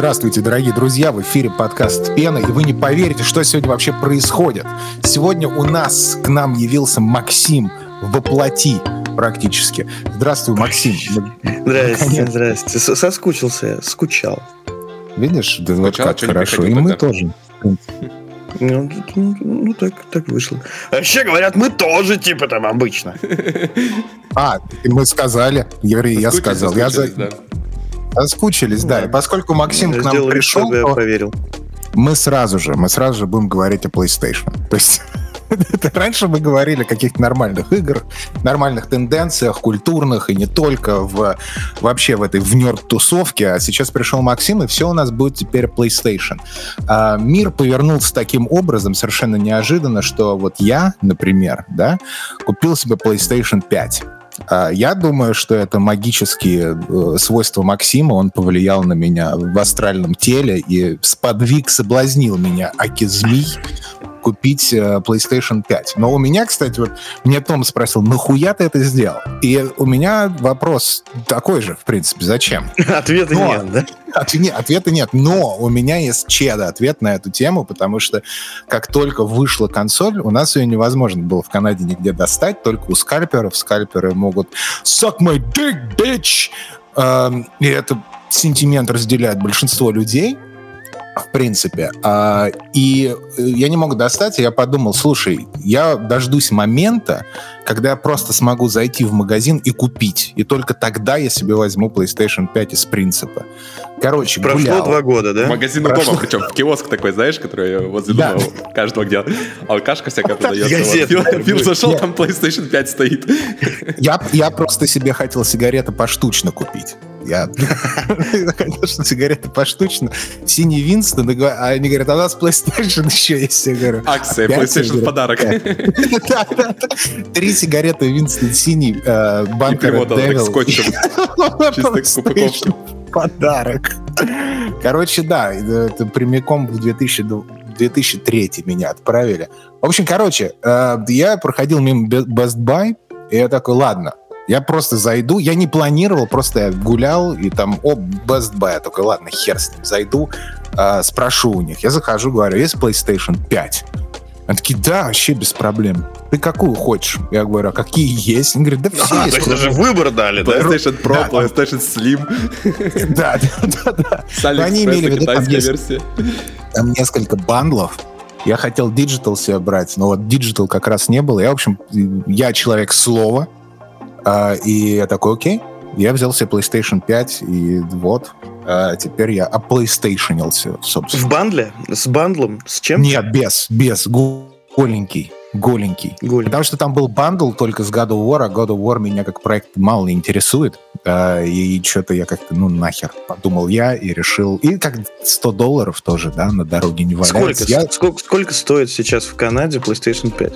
Здравствуйте, дорогие друзья, в эфире подкаст «Пена», и вы не поверите, что сегодня вообще происходит. Сегодня у нас к нам явился Максим воплоти практически. Здравствуй, Максим. Здрасте, здрасте. Соскучился, скучал. Видишь, да вот как хорошо. И мы тоже. Ну, ну, ну так, так вышло. А вообще говорят, мы тоже, типа, там обычно. А, мы сказали. Юрий, я сказал. Я за... Да. Соскучились, да. И поскольку Максим к нам пришел, я поверил. мы сразу же, мы сразу же будем говорить о PlayStation. То есть Раньше мы говорили о каких-то нормальных играх, нормальных тенденциях, культурных и не только в вообще в этой в нерд-тусовке, а сейчас пришел Максим, и все у нас будет теперь PlayStation. А, мир повернулся таким образом совершенно неожиданно, что вот я, например, да, купил себе PlayStation 5. А, я думаю, что это магические э, свойства Максима, он повлиял на меня в астральном теле и сподвиг, соблазнил меня аки змей купить э, PlayStation 5. Но у меня, кстати, вот мне Том спросил, нахуя ты это сделал? И у меня вопрос такой же, в принципе, зачем? Ответа Но, нет, да? От, нет, ответа нет. Но у меня есть чеда ответ на эту тему, потому что как только вышла консоль, у нас ее невозможно было в Канаде нигде достать, только у скальперов. Скальперы могут suck my dick, bitch! Эм, и это сентимент разделяет большинство людей в принципе. А, и э, я не мог достать, и я подумал, слушай, я дождусь момента, когда я просто смогу зайти в магазин и купить. И только тогда я себе возьму PlayStation 5 из принципа. Короче, Прошло гулял. два года, да? Магазин Прошло... дома, причем в киоск такой, знаешь, который возле да. дома каждого где алкашка всякая продается. Фил зашел, там PlayStation 5 стоит. Я, я просто себе хотел сигареты поштучно купить. Я, конечно, сигареты поштучно. Синий Винстон, а они говорят, а у нас PlayStation еще есть. Я говорю, Акция, PlayStation в подарок. Три сигареты Винстон синий, э, банка Red скотчем. Чисто Подарок. Короче, да, это прямиком в 2000 2003 меня отправили. В общем, короче, э, я проходил мимо Best Buy, и я такой, ладно, я просто зайду, я не планировал, просто я гулял, и там, о, Best Buy, я такой, ладно, хер с ним, зайду, э, спрошу у них. Я захожу, говорю, есть PlayStation 5? Они такие, да, вообще без проблем. Ты какую хочешь? Я говорю, а какие есть? Они говорят, да все а, есть. То есть даже выбор дали, да? PlayStation Pro, да, PlayStation Slim. Да, да, да. да. Они имели в виду, там есть там несколько бандлов, я хотел Digital себе брать, но вот Digital как раз не было. Я, в общем, я человек слова, и я такой, окей, я взял себе PlayStation 5, и вот, а теперь я оплейстейшенился, собственно. В бандле? С бандлом? С чем? Нет, без, без, голенький. Голенький. Голенький. Потому что там был бандл только с God of War, а God of War меня как проект мало интересует. Э, и что-то я как-то, ну, нахер, подумал я и решил. И как 100 долларов тоже, да, на дороге не валяется. Сколько, я... сколько, сколько стоит сейчас в Канаде PlayStation 5?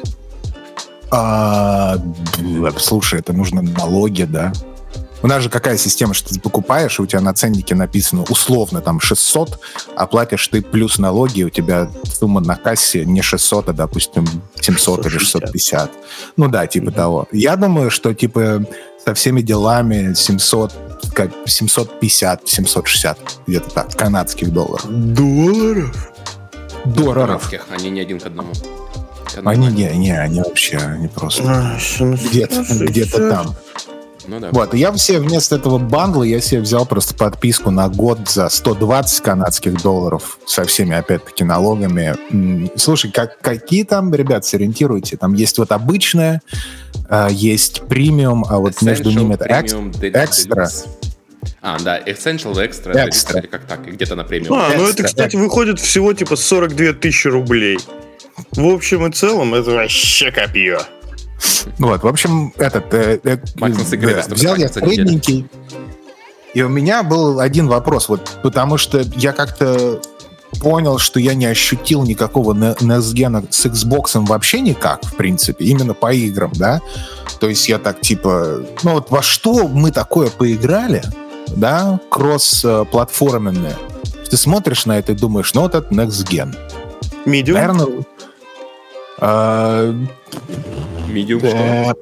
А, слушай, это нужно налоги, да. У нас же какая система, что ты покупаешь, и у тебя на ценнике написано условно там 600, а платишь ты плюс налоги, у тебя сумма на кассе не 600, а, допустим, 700 или 650. Ну да, типа mm-hmm. того. Я думаю, что типа со всеми делами 700, как 750, 760, где-то так, канадских долларов. Долларов? Долларов. Они не один к одному. Они не, не, они вообще, они просто а, где-то, где-то там. Ну, да. Вот, и я все вместо этого бандла я себе взял просто подписку на год за 120 канадских долларов со всеми, опять-таки, налогами. Слушай, как, какие там, ребят, сориентируйте? Там есть вот обычная, есть премиум, а вот Essential, между ними это экстра. А, да, Essential, Extra, Extra. или как так, и где-то на премиум. А, ну это, кстати, выходит всего типа 42 тысячи рублей. В общем и целом, это вообще копье. Вот, в общем, этот... Э, э, э, взял я средненький, и у меня был один вопрос, вот, потому что я как-то понял, что я не ощутил никакого NESGEN с Xbox вообще никак, в принципе, именно по играм, да. То есть я так, типа, ну вот во что мы такое поиграли, да, кросс-платформенное. Ты смотришь на это и думаешь, ну вот это Next Gen. Medium? Наверное, Medium что?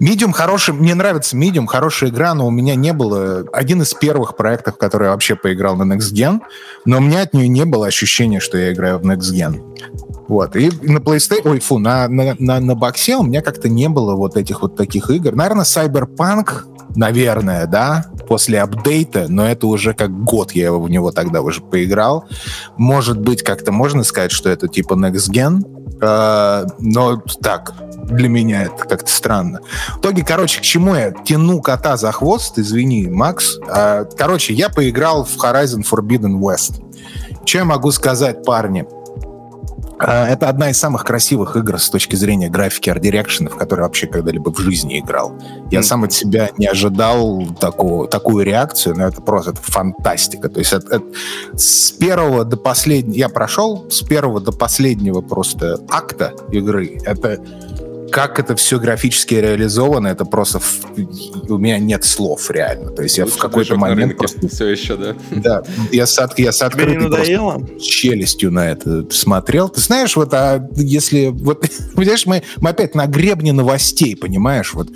Medium хороший, мне нравится Medium, хорошая игра, но у меня не было... Один из первых проектов, который я вообще поиграл на Next Gen, но у меня от нее не было ощущения, что я играю в Next Gen. Вот. И на PlayStation, ой, фу, на, на, на, на боксе у меня как-то не было вот этих вот таких игр. Наверное, Cyberpunk, наверное, да, после апдейта, но это уже как год я в него тогда уже поиграл. Может быть, как-то можно сказать, что это типа Next Gen, но так, для меня это как-то странно. В итоге, короче, к чему я тяну кота за хвост, извини, Макс. Э, короче, я поиграл в Horizon Forbidden West. Что я могу сказать, парни? А, это одна из самых красивых игр с точки зрения графики арт в которой вообще когда-либо в жизни играл. Я mm. сам от себя не ожидал такого, такую реакцию, но это просто это фантастика. То есть это, это, с первого до последнего... Я прошел с первого до последнего просто акта игры. Это как это все графически реализовано, это просто в... у меня нет слов реально. То есть Лучше я в какой-то момент просто... все еще, да? Да, я с, от... я с открытой просто челюстью на это смотрел. Ты знаешь, вот а если вот понимаешь, мы, мы опять на гребне новостей, понимаешь, вот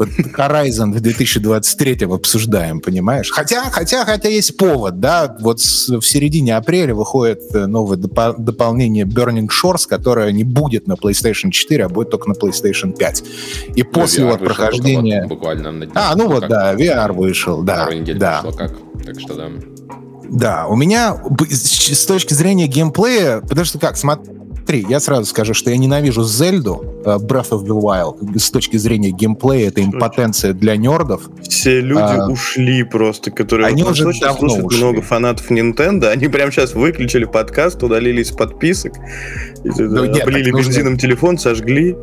вот Horizon в 2023 обсуждаем, понимаешь? Хотя, хотя, хотя есть повод, да, вот в середине апреля выходит э, новое допо- дополнение Burning Shores, которое не будет на PlayStation 4, а будет только на PlayStation 5. И ну, после вот прохождения... буквально на А, ну вот, да, VR вышел, да. да. как, так что да. Да, у меня с точки зрения геймплея, потому что как, смотри, Смотри, я сразу скажу, что я ненавижу Зельду, uh, Breath of the Wild, с точки зрения геймплея, это импотенция для нердов. Все люди а, ушли просто, которые... Они вот, уже очень давно слушают ушли. много фанатов Nintendo, они прямо сейчас выключили подкаст, удалились подписок, ну, облили бензином телефон, сожгли.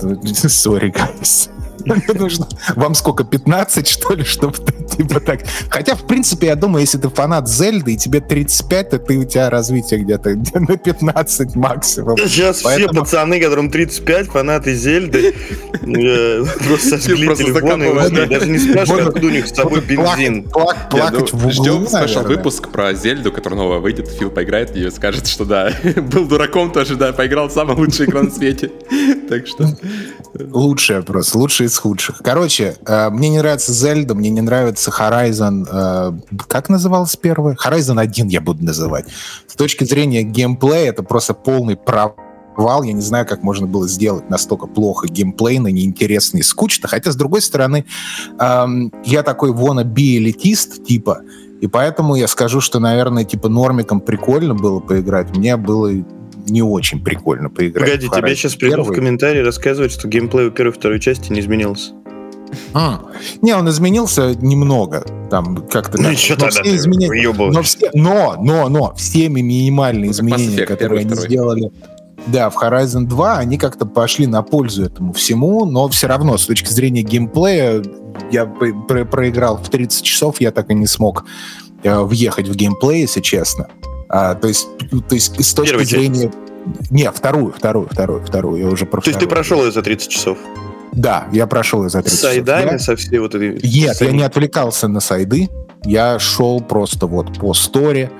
Sorry, guys. Нужно... Вам сколько, 15, что ли, чтобы типа так... Хотя, в принципе, я думаю, если ты фанат Зельды, и тебе 35, то ты, у тебя развитие где-то где на 15 максимум. Сейчас Поэтому... все пацаны, которым 35, фанаты Зельды, э, просто сожгли телефоны, даже не спрашивают, откуда у них с собой бензин. Плакать в углу, Ждем special выпуск про Зельду, который новая выйдет, Фил поиграет и скажет, что да, был дураком тоже, да, поиграл в самый лучший игру на свете. Так что... Лучшая просто, лучшая из худших. Короче, э, мне не нравится Зельда, мне не нравится Horizon... Э, как называлась первая? Horizon 1 я буду называть. С точки зрения геймплея это просто полный провал. Я не знаю, как можно было сделать настолько плохо геймплейно, неинтересно и скучно. Хотя, с другой стороны, эм, я такой wannabe-элитист, типа, и поэтому я скажу, что, наверное, типа нормиком прикольно было поиграть. Мне было не очень прикольно поиграть. Погоди, тебе сейчас придут в комментарии рассказывать, что геймплей у первой и второй части не изменился. А, не, он изменился немного. Там как-то. Ну, что но все изменения. Но, все, но, но, но, всеми минимальные ну, изменения, которые они второй. сделали. Да, в Horizon 2 они как-то пошли на пользу этому всему, но все равно с точки зрения геймплея я про проиграл в 30 часов, я так и не смог э, въехать в геймплей, если честно. А, то есть, то есть с точки Первый зрения... Часть. Не, вторую, вторую, вторую, вторую. Я уже про То есть ты прошел ее за 30 часов? Да, я прошел ее за 30 с сайдами, часов. со всей вот этой... Нет, я не отвлекался на сайды. Я шел просто вот по сторе,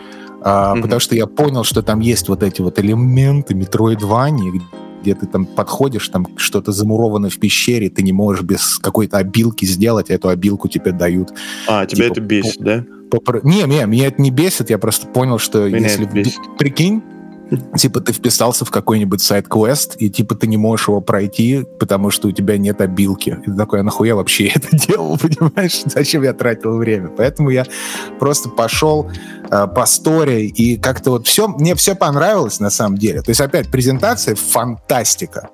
а, mm потому что я понял, что там есть вот эти вот элементы Metroidvania, где ты там подходишь, там что-то замуровано в пещере, ты не можешь без какой-то обилки сделать, а эту обилку тебе дают. А, тебя типа, это бесит, да? Попро... Не, не, меня это не бесит, я просто понял, что меня если... Прикинь, типа ты вписался в какой-нибудь сайт-квест, и типа ты не можешь его пройти, потому что у тебя нет обилки. И ты такой, а нахуя вообще это делал, понимаешь? Зачем я тратил время? Поэтому я просто пошел э, по сторе, и как-то вот все, мне все понравилось на самом деле. То есть опять презентация фантастика.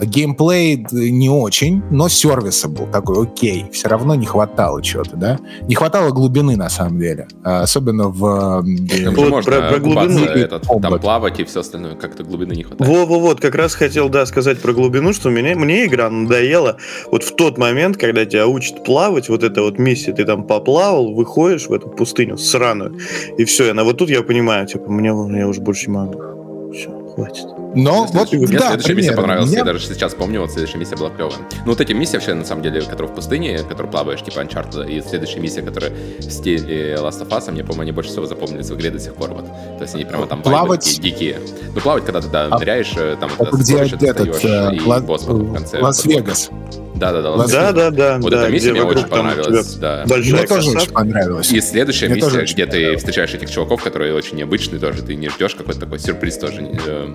Геймплей не очень, но сервиса был такой, окей. Все равно не хватало чего-то, да? Не хватало глубины, на самом деле. А, особенно в... Там вот, можно про, про глубину этот, там плавать и все остальное, как-то глубины не хватает. Во-во-вот, как раз хотел, да, сказать про глубину, что мне, мне игра надоела вот в тот момент, когда тебя учат плавать, вот эта вот миссия, ты там поплавал, выходишь в эту пустыню сраную, и все, и на вот тут я понимаю, типа, мне, я уже больше не могу. Все хватит. Но вот, Мне да, следующая миссия понравилась, Меня- я даже сейчас помню, вот следующая миссия была клевая. Ну, вот эти миссии вообще, на самом деле, которые в пустыне, которые плаваешь, типа Uncharted, и следующая миссия, которая в стиле Last of Us, мне, по-моему, они больше всего запомнились в игре до сих пор, вот. То есть они прямо там Плавать? такие дикие. Ну, плавать, когда ты, да, А, ныряешь, э, там, да, где этот достаешь, э, и Ла- босс потом в конце. Лас-Вегас. Да-да-да, Лас- Да, да, да. Вот да, эта миссия мне очень понравилась, да. Большая Мне тоже очень понравилось. И следующая Мне миссия, где ты встречаешь этих чуваков, которые очень необычные тоже, ты не ждешь, какой-то такой сюрприз тоже э,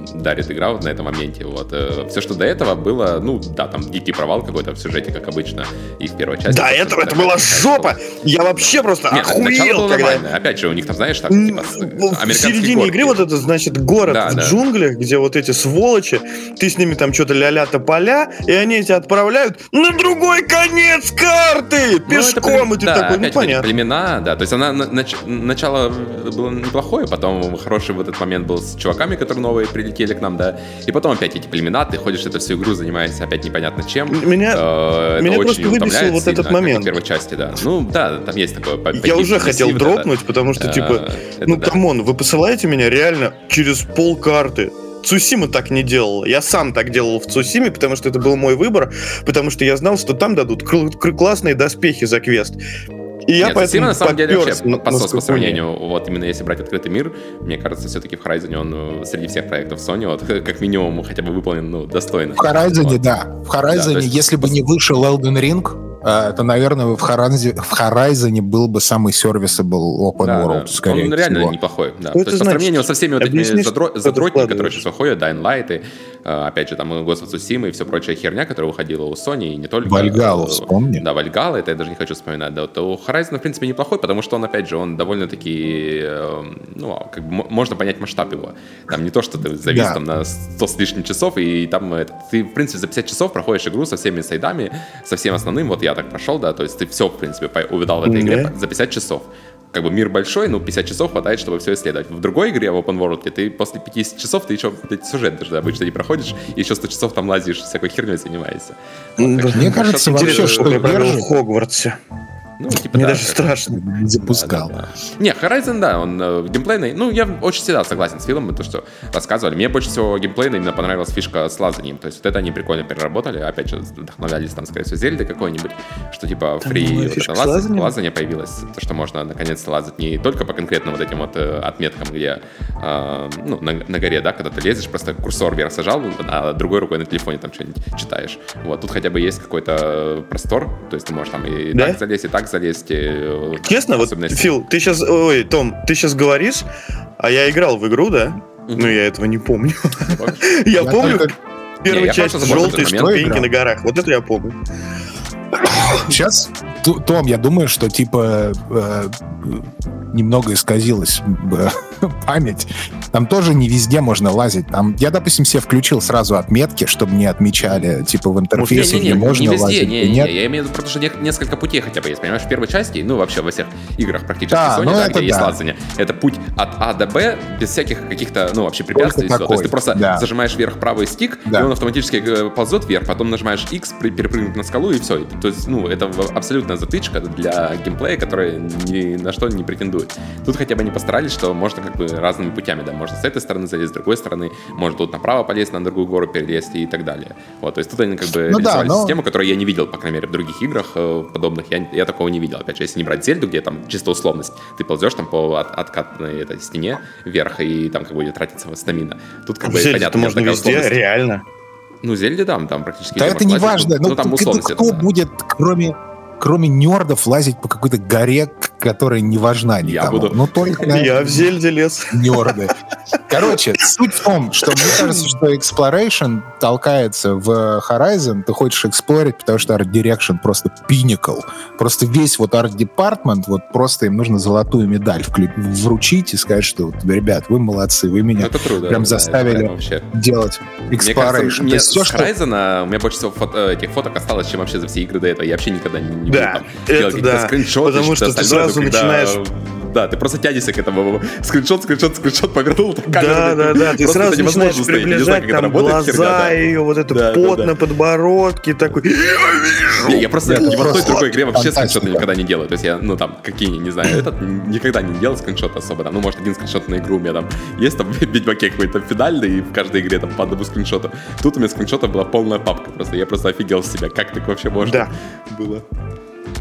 дарит игра вот на этом моменте. Вот. все, что до этого было, ну да, там дикий провал какой-то в сюжете, как обычно, и в первой части. До этого это такая была жопа! Я вообще просто Нет, начало охуел, было когда... нормально. Опять же, у них там, знаешь, так, М, типа, с- В американские середине горки. игры вот это, значит, город Да, в да. джунглях, где вот эти сволочи, ты с ними там что-то ля-ля поля, и они тебя отправляют на другой конец карты! Ну, это Пешком, и ты да, такой, ну понятно. племена, да, то есть она на- нач- начало было неплохое, потом хороший вот этот момент был с чуваками, которые новые прилетели к нам, да, и потом опять эти племена, ты ходишь эту всю игру, занимаешься опять непонятно чем. Меня, Э, меня просто выбесил вот этот и в момент. первой части, да. Ну, да, там есть такое. я уже хотел дропнуть, потому что, Э, типа, ну come on, вы посылаете меня реально через пол карты. Цусима так не делала. Я сам так делал в Цусиме, потому что это был мой выбор, потому что я знал, что там дадут кл- классные доспехи за квест. И я Нет, поэтому на самом деле вообще на- подсос на по сравнению, вот именно если брать открытый мир, мне кажется, все-таки в Horizon он э, среди всех проектов Sony, вот как минимум хотя бы выполнен, ну, достойно. В Horizon, Вот. да. В Horizon, то есть если бы не вышел Elden Ring, э, то, наверное, в Horizon, в Horizon был бы самый serviceable open Да, world, да. скорее Он реально всего. неплохой. Да. Что То это есть по значит? сравнению со всеми вот этими Объясни, задро- задротиками, которые сейчас выходят, Dying Light, и, э, опять же, там и Ghost of Tsushima и все прочая херня, которая выходила у Sony, и не только. Вальгалу Э, вспомни. Да, Вальгала, это я даже не хочу вспоминать. Да, вот у Horizon, в принципе, неплохой, потому что он, опять же, он довольно-таки, э, ну, как бы можно понять масштаб его. Там не то, что ты завис Да. там на 100 с лишним часов, и там это, ты, в принципе, за 50 часов проходишь игру со всеми сайдами, со всем основным, вот я так прошел, да, то есть ты все, в принципе, увидал в этой игре Да. за 50 часов. Как бы мир большой, ну, 50 часов хватает, чтобы все исследовать. В другой игре, в Open World, ты после 50 часов, ты еще блядь, сюжет даже обычно не проходишь, и еще 100 часов там лазишь, всякой херней занимаешься. Так что, Мне кажется, вообще, интересное. что я провел в Хогвартсе. Ну, типа, Мне да, даже страшно. Не запускал. Да, да, да. Не, Horizon, да, он э, геймплейный. Ну, я очень всегда согласен с Филом, то, что рассказывали. Мне больше всего геймплейно именно понравилась фишка с лазанием. То есть вот это они прикольно переработали. Опять же, вдохновлялись там, скорее всего, Зельды какой-нибудь, что типа Там фри вот это лаз- лазание появилось. То, что можно наконец-то лазать не только по конкретным вот этим вот э, отметкам, где э, ну, на, на горе, да, когда ты лезешь, просто курсор вверх сажал, а другой рукой на телефоне там что-нибудь читаешь. Вот, тут хотя бы есть какой-то простор, то есть ты можешь там и Да? так залезть, и так залезть. и, Честно, вот, Фил, ты сейчас, ой, Том, ты сейчас говоришь, а я играл в игру, да? Но я этого не помню. Я Я помню только- первую Не, часть момент. ступеньки на горах. Вот это я помню. Сейчас, Том, я думаю, что типа э, немного исказилась э, память. Там тоже не везде можно лазить. Там я, допустим, себе включил сразу отметки, чтобы не отмечали, типа в интерфейсе, Не-не-не, где можно не везде, лазить, не, не, нет. я имею в виду, потому что не- несколько путей хотя бы есть, понимаешь, в первой части, ну вообще во всех играх практически Да, Sony, ну да, это где есть да. лазание, это путь от А до Б без всяких каких-то, ну вообще препятствий, и всё. то такой, есть ты просто да. зажимаешь вверх правый стик, Да. и он автоматически э, ползет вверх, потом нажимаешь X, перепрыгнуть на скалу и все. То есть, ну, это абсолютно затычка для геймплея, который ни на что не претендует. Тут хотя бы они постарались, что можно как бы разными путями, да, можно с этой стороны залезть, с другой стороны, можно тут направо полезть, на другую гору перелезть и так далее. Вот, то есть тут они как бы Ну да, но- систему, которую я не видел, по крайней мере, в других играх э, подобных, я, я такого не видел. Опять же, если не брать Зельду, где там чисто условность, ты ползешь там по от- откатной этой стене вверх, и там как бы будет тратиться стамина. Тут как бы это понятно, можно везде, реально. Ну, Зельде, да, там практически... Да это не лазить, важно. Ну, Ну, там кто, условность кто это, да. будет, кроме, кроме нердов, лазить по какой-то горе, которая не важна никому? буду. Ну, только Я в Зельде лез. нерды. Короче, суть в том, что мне кажется, что Exploration толкается в Horizon, ты хочешь эксплорить, потому что Art Direction просто pinnacle. Просто весь вот Art Department, вот просто им нужно золотую медаль вклю- вручить и сказать, что, вот, ребят, вы молодцы, вы меня это трудно. прям да, заставили прям вообще. делать Мне Exploration. кажется, То мне есть все, с что... Horizon у меня больше всего фото- этих фоток осталось, чем вообще за все игры до этого. Я вообще никогда не, не Да, буду там это делать какие-то да. скриншоты, Потому что ты остальное, сразу когда начинаешь да, ты просто тянешься к этому. Скриншот, скриншот, скриншот повернул. Да, да, да, ты сразу начинаешь приближать там глаза ее, вот этот пот на подбородке такой. Я просто ни в одной другой игре вообще скриншоты никогда не делаю. То есть я, ну там, какие, не знаю, этот никогда не делал скриншот особо. Там, ну, может, один скриншот на игру у меня там есть, там, в Ведьмаке какой-то финальный, и в каждой игре там по одному скриншоту. Тут у меня скриншотов была полная папка просто. Я просто офигел с себя, как так вообще можно да. было.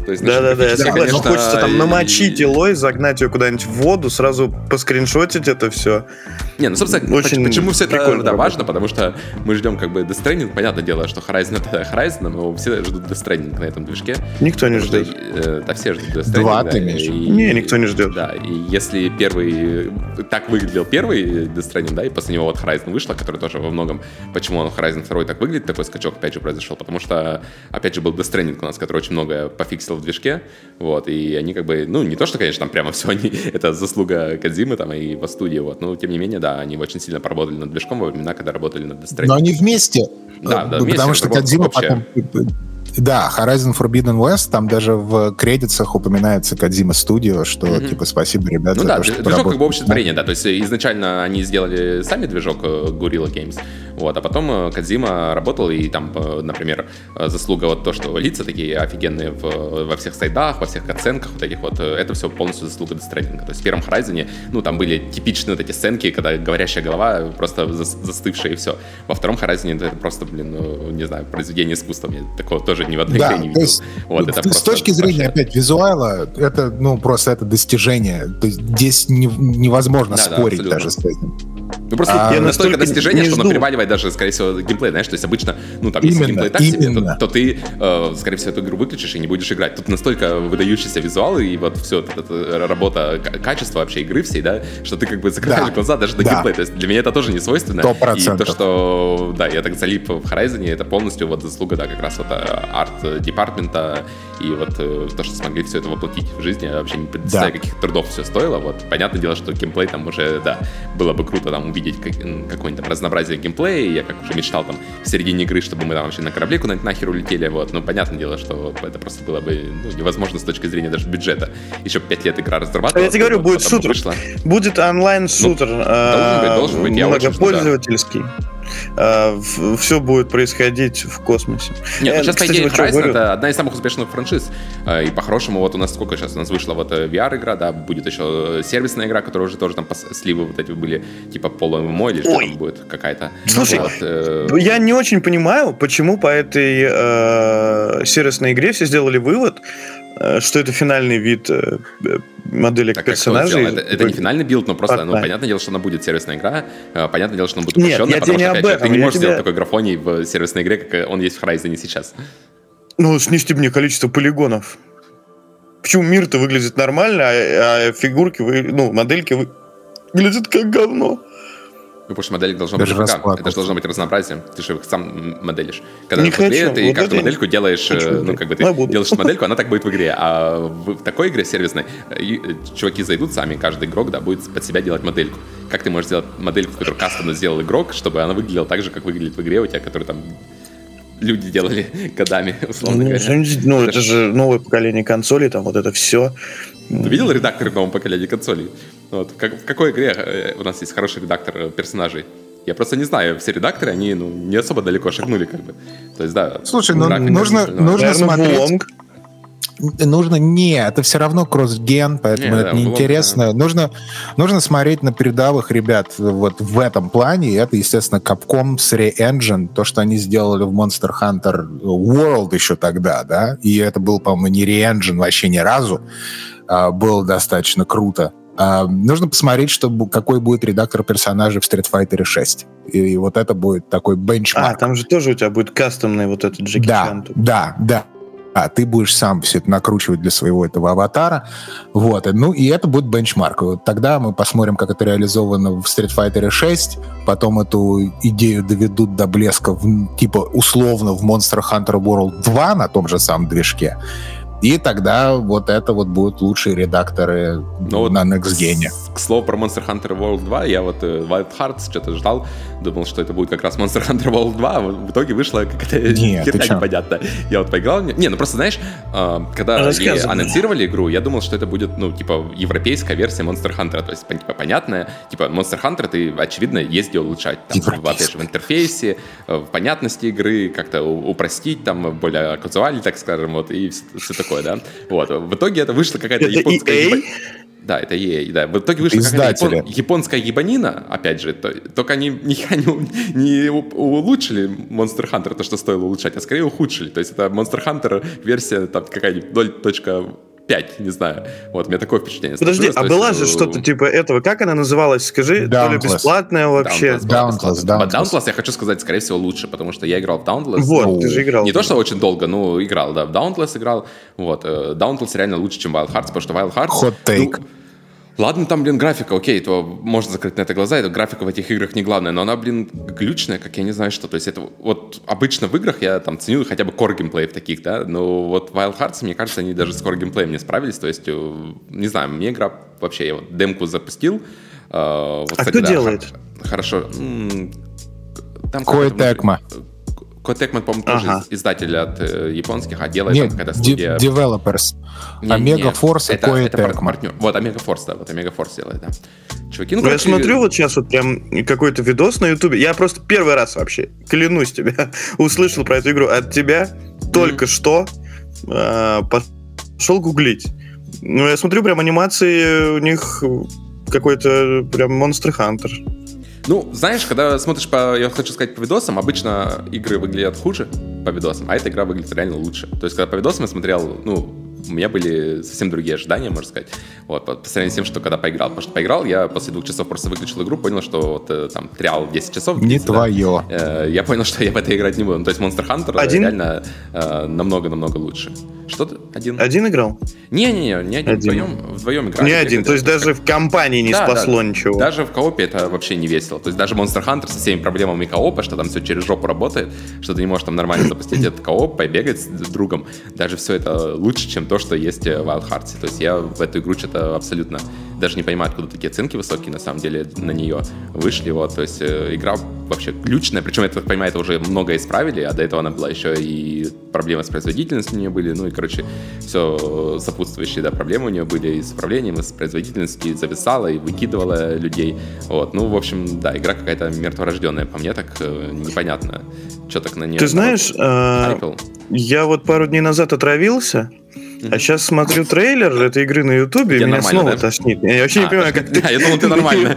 То есть, да, да, да, я согласен. Конечно, Хочется там намочить и... Илой, загнать ее куда-нибудь в воду, сразу поскриншотить это все. Не, ну, собственно, Очень почему все это да, важно? Потому что мы ждем как бы Death Stranding. Понятное дело, что Horizon это Horizon, но все ждут Death Stranding на этом движке. Никто не ждет. Э, да, все ждут Death Stranding. Два да, ты имеешь? И, не, никто не ждет. Да, и если первый... Так выглядел первый Death Stranding, да, и после него вот Horizon вышла, который тоже во многом... Почему он Horizon 2 так выглядит, такой скачок опять же произошел? Потому что, опять же, был Death Stranding у нас, который очень много пофиксил в движке. Вот, и они как бы, ну, не то, что, конечно, там прямо все они, это заслуга Кадзимы там и по студии, вот, но тем не менее, да, они очень сильно поработали над движком во времена, когда работали над Death Но они вместе. Да, да, ну, вместе. Потому что Кадзима потом да, Horizon Forbidden West, там даже в кредитах упоминается Кадзима Studio, что mm-hmm. типа спасибо, ребята. Ну да, то, движок как бы общее творение, да, то есть изначально они сделали сами движок э, Gorilla Games, вот, а потом э, Кадзима работал, и там, э, например, заслуга вот то, что лица такие офигенные в, во всех сайдах, во всех оценках вот этих вот, это все полностью заслуга Death То есть в первом Horizon, ну, там были типичные вот эти сценки, когда говорящая голова просто застывшая и все. Во втором Horizon это просто, блин, ну, не знаю, произведение искусства. Мне такого тоже ни в одной да, игре не видел. Есть, вот, это с точки зрения, вообще... опять, визуала, это, ну, просто это достижение. То есть здесь не, невозможно да, спорить да, даже с этим. Ну просто а, настолько достижение, что оно переваливает даже, скорее всего, геймплей, знаешь, то есть обычно, ну там, именно, если геймплей так именно. себе, то, то ты, э, скорее всего, эту игру выключишь и не будешь играть. Тут настолько выдающийся визуал и вот все, это, это работа, качество вообще игры всей, да, что ты как бы закрываешь да. глаза даже до да. геймплея. То есть для меня это тоже не свойственно. 100%. И то, что, да, я так залип в Horizon, это полностью вот заслуга, да, как раз вот э, арт-департмента и вот э, то, что смогли все это воплотить в жизни, я вообще не представляю, да. каких трудов все стоило. Вот понятное дело, что геймплей там уже, да, было бы круто там увидеть как, какое-нибудь там разнообразие геймплея. Я как уже мечтал там в середине игры, чтобы мы там вообще на корабле куда-нибудь нахер улетели. Вот, ну понятное дело, что это просто было бы ну, невозможно с точки зрения даже бюджета. Еще пять лет игра разрабатывалась. Я тебе говорю, будет шутер. Вышла. Будет онлайн-шутер. Ну, должен быть, должен быть. Я. Очень, э, все будет происходить в космосе. Нет, ну, сейчас, по идее, Horizon это одна из самых успешных франшиз. Э, и по-хорошему, вот у нас сколько сейчас у нас вышла вот э, VR-игра, да, будет еще сервисная игра, которая уже тоже там сливы вот эти были, типа полу MMO или что там будет какая-то. Слушай, вот, э... я не очень понимаю, почему по этой э, сервисной игре все сделали вывод, Э, что это финальный вид э, модели так персонажей. Это, это не финальный build, но просто, ну, понятное дело, что она будет сервисная игра, э, понятное дело, что она будет упрощенная, потому что, опять же, ты не можешь тебе... сделать такой графоний в сервисной игре, как он есть в Horizon сейчас. Ну, снизьте мне количество полигонов. Почему мир-то выглядит нормально, а, а фигурки, ну, модельки выглядят как говно? Ну, потому что моделек должно Даже быть ВК. Это же должно быть разнообразие. Ты же их сам моделишь. Когда не ты хочу. ты вот каждую модельку делаешь, хочу, э, ну, как бы ты делаешь модельку, она так будет в игре. А в, в такой игре сервисной э, чуваки зайдут сами, каждый игрок, да, будет под себя делать модельку. Как ты можешь сделать модельку, которую кастомно сделал игрок, чтобы она выглядела так же, как выглядит в игре у тебя, который там люди делали годами, условно ну, говоря. Ну, это же новое поколение консолей, там вот это все. Ты видел редактор в новом поколении консолей? Вот. Как, в какой игре э, у нас есть хороший редактор э, персонажей? Я просто не знаю, все редакторы, они ну, не особо далеко шагнули, как бы. То есть, да. Слушай, ну, нужно, нужно смотреть... Нужно не, это все равно кросс-ген, поэтому не, это да, неинтересно. Да. Нужно, нужно смотреть на передовых ребят вот в этом плане. И это, естественно, Capcom с Re-Engine, то, что они сделали в Monster Hunter World еще тогда, да, и это был, по-моему, не Re-Engine вообще ни разу, а, было достаточно круто. А, нужно посмотреть, что, какой будет редактор персонажей в Street Fighter 6. И, и вот это будет такой бенчмарк. А, там же тоже у тебя будет кастомный вот этот Джеки да, Чан. Да, да, а ты будешь сам все это накручивать для своего этого аватара. Вот. Ну, и это будет бенчмарк. Вот тогда мы посмотрим, как это реализовано в Street Fighter 6, потом эту идею доведут до блеска, в, типа, условно, в Monster Hunter World 2 на том же самом движке, И тогда вот это вот будут лучшие редакторы Ну вот на Next Gen. К слову про Monster Hunter World 2, я вот э, Wild Hearts что-то ждал, думал, что это будет как раз Monster Hunter World 2, а вот в итоге вышло какая-то херня непонятная. Я вот поиграл... Не, ну просто знаешь, э, когда анонсировали игру, я думал, что это будет, ну, типа, европейская версия Monster Hunter, то есть, типа, понятная, типа, Monster Hunter ты, очевидно, есть где улучшать. Там, в, опять же, в интерфейсе, э, в понятности игры, как-то упростить, там, более казуально, так скажем, вот, и все, такое, да. Вот, в итоге это вышло какая-то японская... EA? да, это EA, да. В итоге вышла какая-то япон- японская ебанина, опять же, то- только они не, не у- улучшили Monster Hunter, то, что стоило улучшать, а скорее ухудшили. То есть это Monster Hunter версия там какая-нибудь 0.5, не знаю. Вот, у меня такое впечатление Подожди, а была есть, же э, что-то типа этого. Как она называлась? Скажи, то ли бесплатная вообще. Бесплатная. Dauntless. Dauntless, я хочу сказать, скорее всего, лучше, потому что я играл в Dauntless. Вот, ну, ты же играл. Не то, что очень долго, но играл, да, в Dauntless играл. Вот, э, Dauntless реально лучше, чем Wild Hearts, потому что Wild Hearts... Hot take. ну, Ладно, там, блин, графика, окей, то можно закрыть на это глаза, это графика в этих играх не главное, но она, блин, глючная, как я не знаю что. То есть это вот обычно в играх я там ценю хотя бы core геймплей в таких, да, но вот Wild Hearts, мне кажется, они даже с core геймплеем не справились, то есть, э, не знаю, мне игра вообще, я вот демку запустил. э, вот, А кто делает? х- Хорошо. Там Koei какой-то Tecmo, по-моему, тоже Ага. издатель от э, японских, а делает Нет, там какая-то студия. developers. Не, Омега Форс и Tecmo. партнер. Вот Омега Форс, да, вот Омега Форс делает, да. Чуваки, ну, Ну, я короче, смотрю вот сейчас вот прям какой-то видос на Ютубе. Я просто первый раз вообще, клянусь тебе, услышал про эту игру от тебя только что. э, Пошел гуглить. Ну, я смотрю, прям анимации у них какой-то прям Monster Hunter. Ну, знаешь, когда смотришь по, я хочу сказать, по видосам, обычно игры выглядят хуже по видосам, а эта игра выглядит реально лучше. То есть, когда по видосам я смотрел, ну, у меня были совсем другие ожидания, можно сказать. Вот, по, по сравнению с тем, что когда поиграл. Потому что поиграл, я после двух часов просто выключил игру, понял, что вот э, там триал 10 часов. Не длится, да. твое. Э, я понял, что я в это играть не буду. Ну, то есть Monster Hunter Один? реально э, намного-намного лучше. Что ты? Один? Один играл? Не-не-не, не один. Один. Вдвоем, вдвоем играли. Не один. То есть даже в компании не Да, спасло да. ничего. Даже в коопе это вообще не весело. То есть даже Monster Hunter со всеми проблемами коопа, что там все через жопу работает, что ты не можешь там нормально запустить этот кооп, побегать с другом. Даже все это лучше, чем то, что есть э, в Wild Hearts. То есть я в эту игру что-то абсолютно даже не понимаю, откуда такие оценки высокие на самом деле на нее вышли. Вот. То есть э, игра вообще ключная. Причем, я так понимаю, это уже многое исправили, а до этого она была еще и проблемы с производительностью у нее были. Ну и, короче, все сопутствующие да, проблемы у нее были и с управлением, и с производительностью, и зависала, и выкидывала людей. Вот. Ну, в общем, да, игра какая-то мертворожденная. По мне так э, непонятно, что так на нее... Ты знаешь, э, я вот пару дней назад отравился, а сейчас смотрю трейлер этой игры на Ютубе, и меня снова да? тошнит. Я вообще не А, понимаю, как ты... Да, я думал, ты нормально.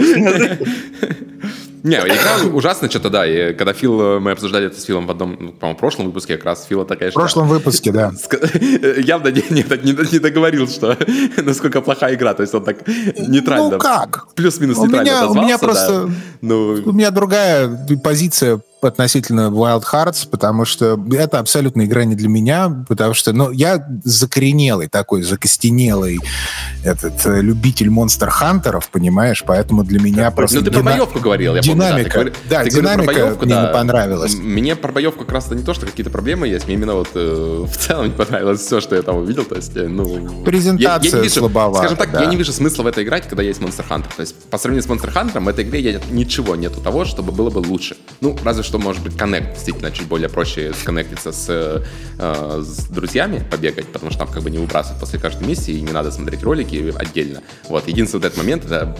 Не, игра ужасно что-то, да. И когда Фил, э, мы обсуждали это с Филом в одном, ну, по-моему, прошлом выпуске, как раз Фила такая, В прошлом выпуске, да. Явно не, не, не, не договорил, что насколько плохая игра. То есть он так нейтрально. Ну как? Плюс-минус У нейтрально меня, у меня просто... Ну, У меня другая позиция относительно Wild Hearts, потому что это абсолютно игра не для меня, потому что, ну, я закоренелый такой, закостенелый этот э, любитель монстр хантеров, понимаешь, поэтому для меня просто... ну ты про боевку говорил, я помню. да, ты Динамика, говори- да, ты говорил про динамика боевку, мне да. не понравилась. Мне про боевку как раз-то не то, что какие-то проблемы есть, мне именно вот э, в целом не понравилось все, что я там увидел, то есть, э, ну... Презентация я, я вижу, слабовата, Скажем так, да. я не вижу смысла в это играть, когда есть Monster Hunter. То есть, по сравнению с Monster Hunter, в этой игре я- ничего нету того, чтобы было бы лучше. Ну, разве что, может быть, Connect действительно чуть более проще сконнектиться с, э, с друзьями, побегать, потому что там как бы не выбрасывают после каждой миссии, и не надо смотреть ролики отдельно. Вот, единственный вот этот момент, это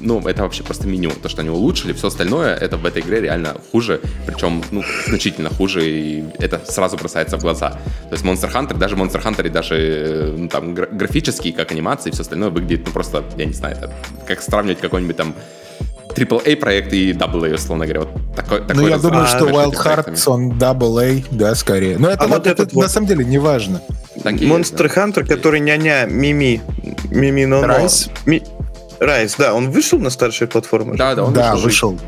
ну, это вообще просто меню. То, что они улучшили, все остальное, это в этой игре реально хуже, причем, ну, значительно хуже, и это сразу бросается в глаза. То есть Monster Hunter, даже Monster Hunter, и даже ну, там гра- графически, как анимации, все остальное выглядит, ну, просто, я не знаю, это как сравнивать какой-нибудь там AAA проект и AA, условно говоря. Вот такой, Ну, такой я думаю, что Wild. Hearts, он double A, да, скорее. Но это, А вот, вот это этот на вот- самом деле не важно. Так и есть, Monster Hunter, который няня Мими. Мими но Райс? Райс, да, он вышел на старшие платформы? Да, да, он да, вышел. вышел.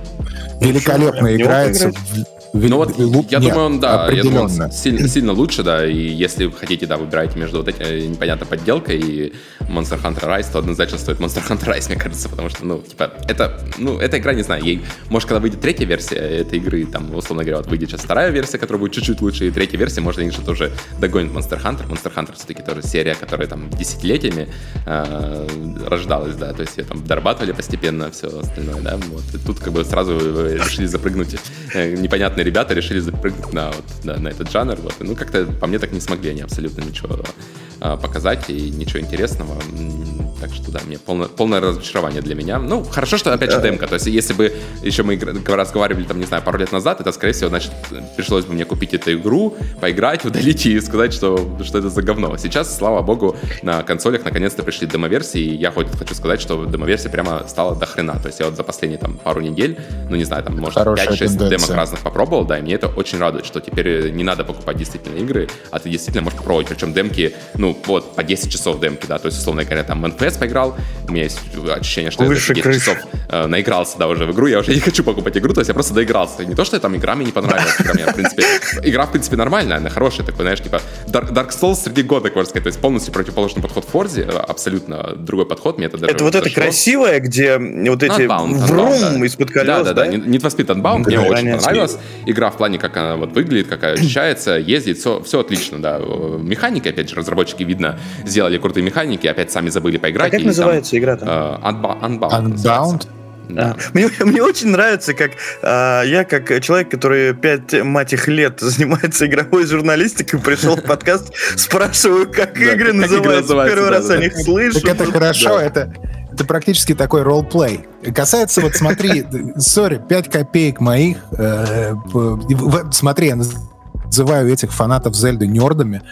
великолепно играется. поиграть? Ну вот, я нет, думаю, он, да, я думаю, он сильно, сильно лучше, да, и если вы хотите, да, выбирайте между вот этой э, непонятной подделкой и Monster Hunter Rise, то однозначно стоит Monster Hunter Rise, мне кажется, потому что, ну, типа, это, ну, эта игра, не знаю, ей, может, когда выйдет третья версия этой игры, там, условно говоря, вот выйдет сейчас вторая версия, которая будет чуть-чуть лучше, и третья версия, может, они что-то уже догонят Monster Hunter. Monster Hunter все-таки тоже серия, которая там десятилетиями э, рождалась, да, то есть ее там дорабатывали постепенно, все остальное, да, вот, и тут как бы сразу решили запрыгнуть, э, непонятные ребята решили запрыгнуть на, вот, да, на этот жанр, вот, ну, как-то по мне так не смогли они абсолютно ничего э, показать и ничего интересного. Так что да, мне полное, полное разочарование для меня. Ну, хорошо, что опять же демка. То есть, если бы еще мы разговаривали, там, не знаю, пару лет назад, это, скорее всего, значит, пришлось бы мне купить эту игру, поиграть, удалить и сказать, что, что это за говно. Сейчас, слава богу, на консолях наконец-то пришли демоверсии, и я хоть хочу сказать, что демоверсия прямо стала до хрена. То есть я вот за последние там пару недель, ну не знаю, там, может, 5-6 демок разных попробовал, да, и мне это очень радует, что теперь не надо покупать действительно игры, а ты действительно можешь попробовать. Причем демки, ну, вот, по 10 часов демки, да, то есть, условно говоря, там, NPS поиграл, у меня есть ощущение, что Выше я 10 часов э, наигрался, да, уже в игру, я уже не хочу покупать игру, то есть я просто доигрался. Не то, что там игра мне не понравилась, игра мне, в принципе, игра, в принципе, нормальная, она хорошая, такой, знаешь, типа, Dark Souls среди года, можно сказать, то есть полностью противоположный подход Форзе, абсолютно другой подход, мне это даже Это вот это красивое, где вот эти Unbound, врум из-под колес, да? Да, да, да, Need for Speed Unbound, мне очень конечно. Игра в плане, как она вот выглядит, как ощущается, ездит, все, все отлично, да. Механики, опять же, разработчики, видно, сделали крутые механики, опять сами забыли поиграть. А как называется игра-то? э, Unba- Unbound. Unbound? называется. Да. А, Мне, мне очень нравится, как а, я, как человек, который пять, мать их, лет занимается игровой журналистикой, пришел в подкаст, спрашиваю, как игры называются. Первый раз о них слышу. Так это хорошо, это, это практически такой ролл-плей. Касается, вот смотри, сори, 5 копеек моих, э, смотри, я называю этих фанатов Зельды нердами,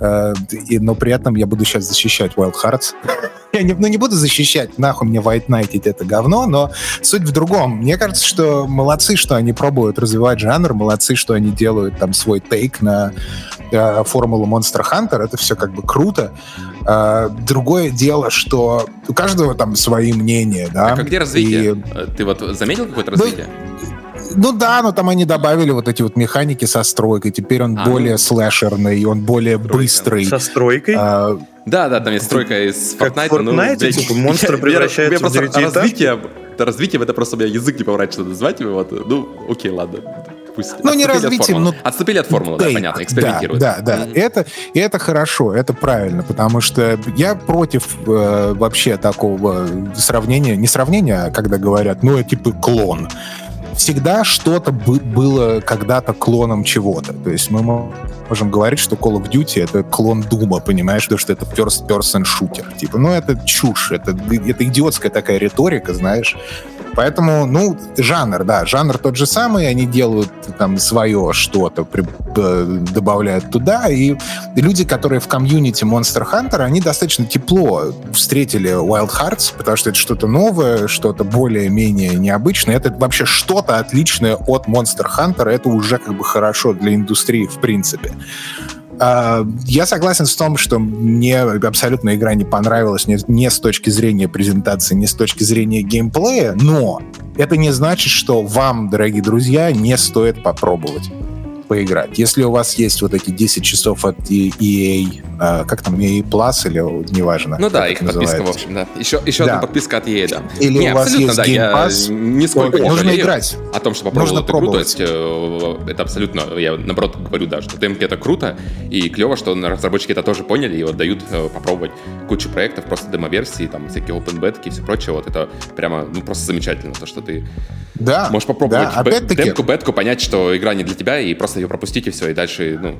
э, и, но при этом я буду сейчас защищать Wild Hearts. Я не, ну, не буду защищать, нахуй мне White Knight это говно, но суть в другом. Мне кажется, что молодцы, что они пробуют развивать жанр, молодцы, что они делают там свой тейк на э, формулу Monster Hunter, это все как бы круто. А, другое дело, что у каждого там свои мнения, да. А где развитие? И- Э, Ты вот заметил какое-то Ну, развитие? ну да, но там они добавили вот эти вот механики со стройкой. Теперь он А, более ну. слэшерный, он более Стройка. быстрый. Со стройкой. А, Да, да, там есть стройка из Как Fortnite. ну, Fortnite, блядь, типа, монстр я- я- превращается я в просто девятиэтажку? развитие, это развитие, это просто у меня язык не поворачивается назвать его. Вот, ну, окей, ладно. Пусть Ну, не развитие, формулы. ну, Отступили от формулы, да, тейк, понятно, экспериментируют. Да, да, да. Мгм. Это, это хорошо, это правильно, потому что я против э, вообще такого сравнения, не сравнения, а когда говорят, ну, это типа клон. Всегда что-то бы- было когда-то клоном чего-то. То есть мы мо- можем говорить, что Call of Duty — это клон Дума, понимаешь, потому что это first-person шутер. Типа, ну, это чушь, это, это идиотская такая риторика, знаешь. Поэтому, ну, жанр, да, жанр тот же самый, они делают там свое что-то, при- э, добавляют туда, и люди, которые в комьюнити Monster Hunter, они достаточно тепло встретили Wild Hearts, потому что это что-то новое, что-то более-менее необычное, это вообще что-то отличное от Monster Hunter, это уже как бы хорошо для индустрии в принципе. А, Я согласен с том, что мне абсолютно игра не понравилась не, не с точки зрения презентации, не с точки зрения геймплея, но это не значит, что вам, дорогие друзья, не стоит попробовать поиграть. Если у вас есть вот эти 10 часов от EA, а, как там, EA Plus или неважно. Ну да, их это подписка, в называется. общем, да. Еще, еще Да. одна подписка от EA, да. Или Не, у вас есть да, Game я Pass, нисколько то не нужно играть. о том, что попробовал Нужно эту игру, то пробовать. есть э, это абсолютно, я наоборот говорю, да, что демки это круто, и клево, что разработчики это тоже поняли и вот дают э, попробовать кучу проектов, просто демо-версии, там всякие open бетки и все прочее, вот это прямо, ну, просто замечательно, то, что ты Да, можешь попробовать да, демку, бетку, понять, что игра не для тебя, и просто ее пропустить, и все, и дальше, ну,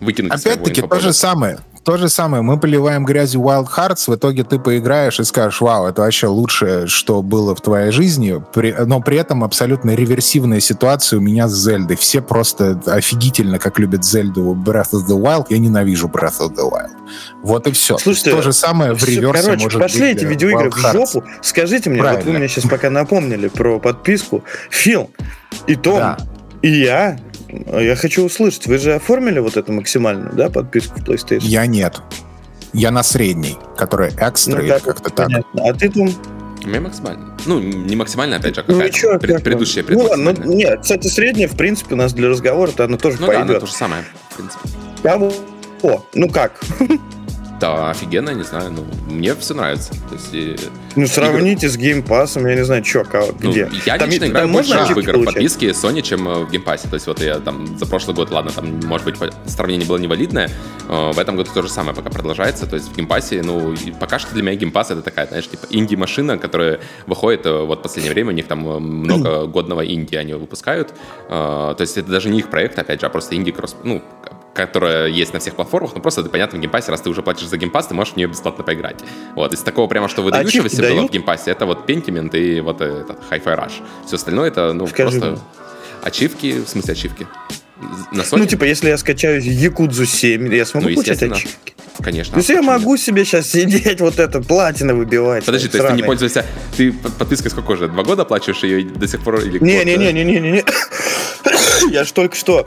выкинуть Опять-таки то же самое. То же самое. Мы поливаем грязью Wild Hearts, в итоге ты поиграешь и скажешь, вау, это вообще лучшее, что было в твоей жизни, При- но при этом абсолютно реверсивная ситуация у меня с Зельдой. Все просто офигительно, как любят Зельду Breath of the Wild. Я ненавижу Breath of the Wild. Вот и все. Слушайте, то же самое в реверсе Короче, может пошли быть эти для видеоигры Wild в Hearts. жопу. Скажите мне, вот вы Правильно. мне сейчас пока напомнили про подписку. Фил, и Том, Да. и я, я хочу услышать, вы же оформили вот эту максимальную, да, подписку в PlayStation? Я нет. Я на средней, которая экстра Ну, или как-то так. понятно. А ты, Том, У меня максимально. Ну, не максимально, опять же, а ну какая-то ничего, пред- как предыдущая? Ну ладно, ну, нет, кстати, средняя, в принципе, у нас для разговора-то она тоже Ну да, ну пойдет. то же самое, в принципе. Кого? О, ну как? Да, офигенно, не знаю, ну, мне все нравится. То есть. Ну, сравните игр... с Pass, я не знаю, что, кого, ну, где. Я там, лично играю больше в игры в подписке Sony, чем э, в Pass. То есть вот я там за прошлый год, ладно, там, может быть, сравнение было невалидное, в этом году то же самое пока продолжается. То есть в Pass, ну, пока что для меня Pass это такая, знаешь, типа инди-машина, которая выходит э, вот в последнее время, у них там много годного инди они выпускают. То есть это даже не их проект, опять же, а просто инди кросс, ну, которая есть на всех платформах, но просто, понятно, в геймпассе, раз ты уже платишь за Game Pass, ты можешь в нее бесплатно поиграть. Вот, из такого прямо, что выдающегося а было в геймпассе, это вот Pentiment и вот этот Hi-Fi Rush. Все остальное это, ну, Скажи просто... Мне. Ачивки, в смысле ачивки? На Sony? Ну, типа, если я скачаю Якудзу 7, я смогу ну, получать ачивки? Конечно. То есть я могу нет? себе сейчас сидеть, вот это платина выбивать. Подожди, то есть ты не пользуешься... Ты подпиской сколько уже? Два года оплачиваешь ее до сих пор? Не-не-не-не-не-не. Я ж только что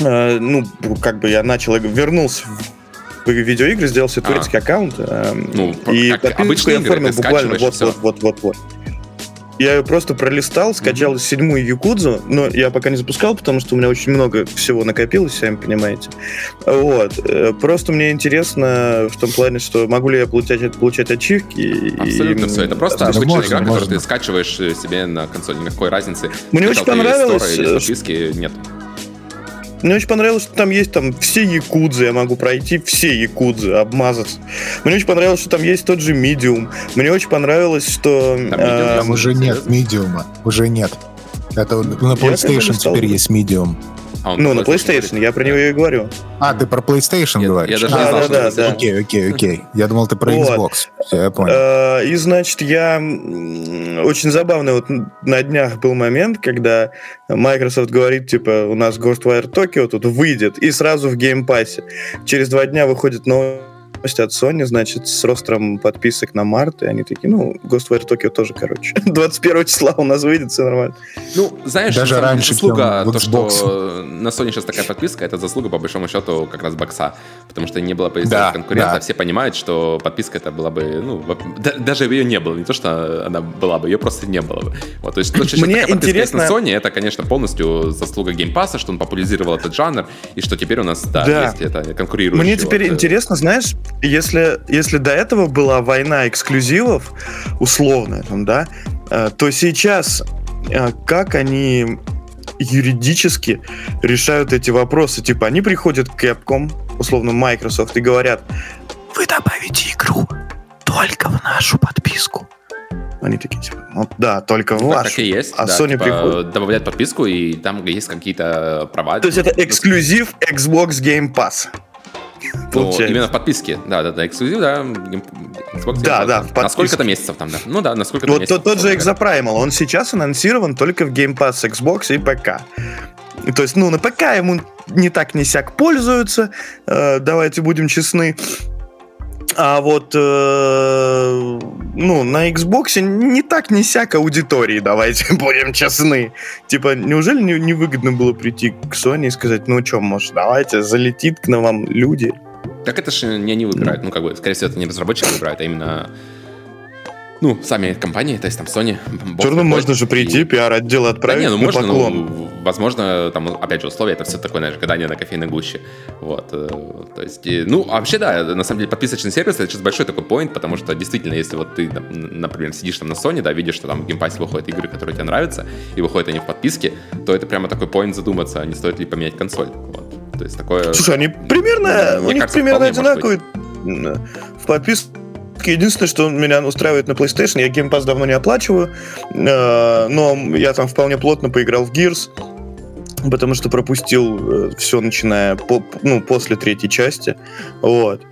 Э, ну, как бы я начал, вернулся в видеоигры, сделал себе турецкий а. аккаунт. Э, ну, и подписку я оформил буквально вот-вот-вот-вот-вот. Я ее просто пролистал, скачал mm-hmm. седьмую Якудзу, но я пока не запускал, потому что у меня очень много всего накопилось, сами понимаете. Вот. Э, просто мне интересно в том плане, что могу ли я получать, получать ачивки. Абсолютно и... все. Это просто да, обычная можно, игра, можно. которую ты скачиваешь себе на консоль. Никакой разницы. Мне очень понравилось. Или подписки нет. Мне очень понравилось, что там есть там все якудзы, я могу пройти все якудзы, обмазаться. Мне очень понравилось, что там есть тот же медиум. Мне очень понравилось, что... Там, э, уже нет медиума, уже нет. Это на PlayStation теперь есть медиум. А ну, на PlayStation, я про него и говорю. А, ты про PlayStation я, говоришь? Я даже не знал, да, да, да. Окей, окей, окей. Я думал, ты про вот. Xbox. Все, я понял. Э, и, значит, я... Очень забавный вот на днях был момент, когда Microsoft говорит, типа, у нас Ghostwire Tokyo тут выйдет, и сразу в Game Pass. Через два дня выходит новый новость от Sony, значит, с ростром подписок на март, и они такие, ну, Ghostwire Tokyo тоже, короче. 21 числа у нас выйдет, все нормально. Ну, знаешь, Даже раньше, заслуга, то, что на Sony сейчас такая подписка, это заслуга, по большому счету, как раз бокса, потому что не было да, конкурента, да. все понимают, что подписка это была бы, ну, да, даже ее не было, не то, что она была бы, ее просто не было бы. Вот, то есть, то, что Мне интересно... на Sony, это, конечно, полностью заслуга геймпаса, что он популяризировал этот жанр, и что теперь у нас, да, да. есть это конкурирующее. Мне теперь вот, э, интересно, знаешь, если, если до этого была война эксклюзивов, условная, там, да, э, то сейчас э, как они юридически решают эти вопросы? Типа, они приходят к Capcom, условно Microsoft, и говорят, вы добавите игру только в нашу подписку. Они такие, типа, ну да, только в ну, вашу. Так и есть. А да, Sony типа, приходит. Добавляет подписку, и там есть какие-то права. То есть это эксклюзив Xbox Game Pass. Ну, именно в подписке, да, да, да, эксклюзив, да, Xbox да, да, На сколько-то месяцев там, да. Ну да, на сколько-то вот месяцев. Тот, тот же Exoprimal, он сейчас анонсирован только в Game Pass Xbox и ПК. То есть, ну, на ПК ему не так не сяк пользуются, э, давайте будем честны. А вот э, ну, на Xbox не так не сяк аудитории, давайте будем честны. Типа, неужели не, не выгодно было прийти к Sony и сказать, ну что, может, давайте, залетит к нам люди. Так это же не они выбирают, ну, как бы, скорее всего, это не разработчики выбирают, а именно ну, сами компании, то есть там Sony. Все равно можно же прийти, и... пиар-отдел отправить да, не, ну, можно, поклон. Ну, возможно, там, опять же, условия, это все такое, знаешь, гадание на кофейной гуще. Вот, э, то есть, ну, а вообще, да, на самом деле, подписочный сервис, это сейчас большой такой point, потому что, действительно, если вот ты, например, сидишь там на Sony, да, видишь, что там в геймпассе выходят игры, которые тебе нравятся, и выходят они в подписке, то это прямо такой point задуматься, а не стоит ли поменять консоль. Вот. То есть такое... Слушай, они примерно, у них кажется, примерно одинаковые в подписке Единственное, что меня устраивает на PlayStation, я Game Pass давно не оплачиваю, э, но я там вполне плотно поиграл в Gears, потому что пропустил э, все, начиная по, ну, после третьей части. Вот.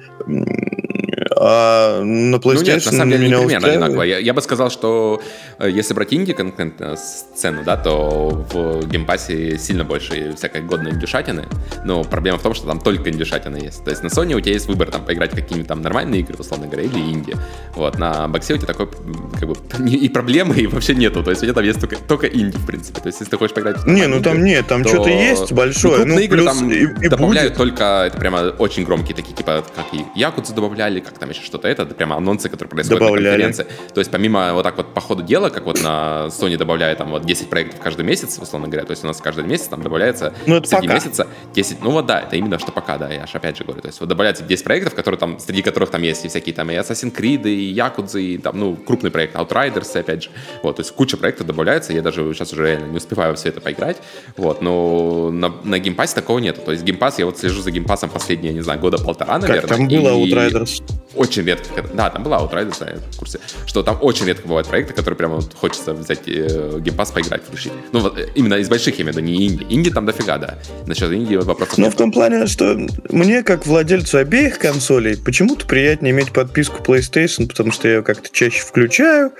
А на PlayStation ну, нет, на самом деле, меня не примерно одинаково. Я, я бы сказал, что э, если брать инди конкретно сцену, да, то в геймпассе сильно больше всякой годной индюшатины. Но проблема в том, что там только индюшатина есть. То есть на Sony у тебя есть выбор там поиграть в какие-нибудь там нормальные игры, условно говоря, или инди. Вот, на боксе у тебя такой, как бы, и проблемы, и вообще нету. То есть у тебя там есть только, только инди, в принципе. То есть если ты хочешь поиграть... Не, ну там нет, там то... что-то есть большое. Ну, игры там и, и добавляют будет. только, это прямо очень громкие такие, типа, как и Якудзу добавляли, как там еще что-то это, это прямо анонсы, которые происходят Добавляли. на конференции. То есть помимо вот так вот по ходу дела, как вот на Sony добавляет там вот 10 проектов каждый месяц, условно говоря, то есть у нас каждый месяц там добавляется Ну, это среди пока. месяца 10, ну вот да, это именно что пока, да, я же опять же говорю, то есть вот добавляется 10 проектов, которые там, среди которых там есть и всякие там и Assassin's Creed, и Yakuza, и там, ну, крупный проект, Outriders, опять же, вот, то есть куча проектов добавляется, я даже сейчас уже реально не успеваю все это поиграть, вот, но на, на геймпассе такого нет, то есть Game Pass, я вот слежу за геймпассом последние, не знаю, года полтора, наверное. Как там было и Outriders? Очень редко, да, там была Outriders, да, я в курсе, что там очень редко бывают проекты, которые прямо вот хочется взять э, поиграть, включить. Ну, вот э, именно из больших, я имею в виду, не инди. Инди там дофига, да. Насчет инди вопросов Ну, в том плане, что мне, как владельцу обеих консолей, почему-то приятнее иметь подписку PlayStation, потому что я ее как-то чаще включаю,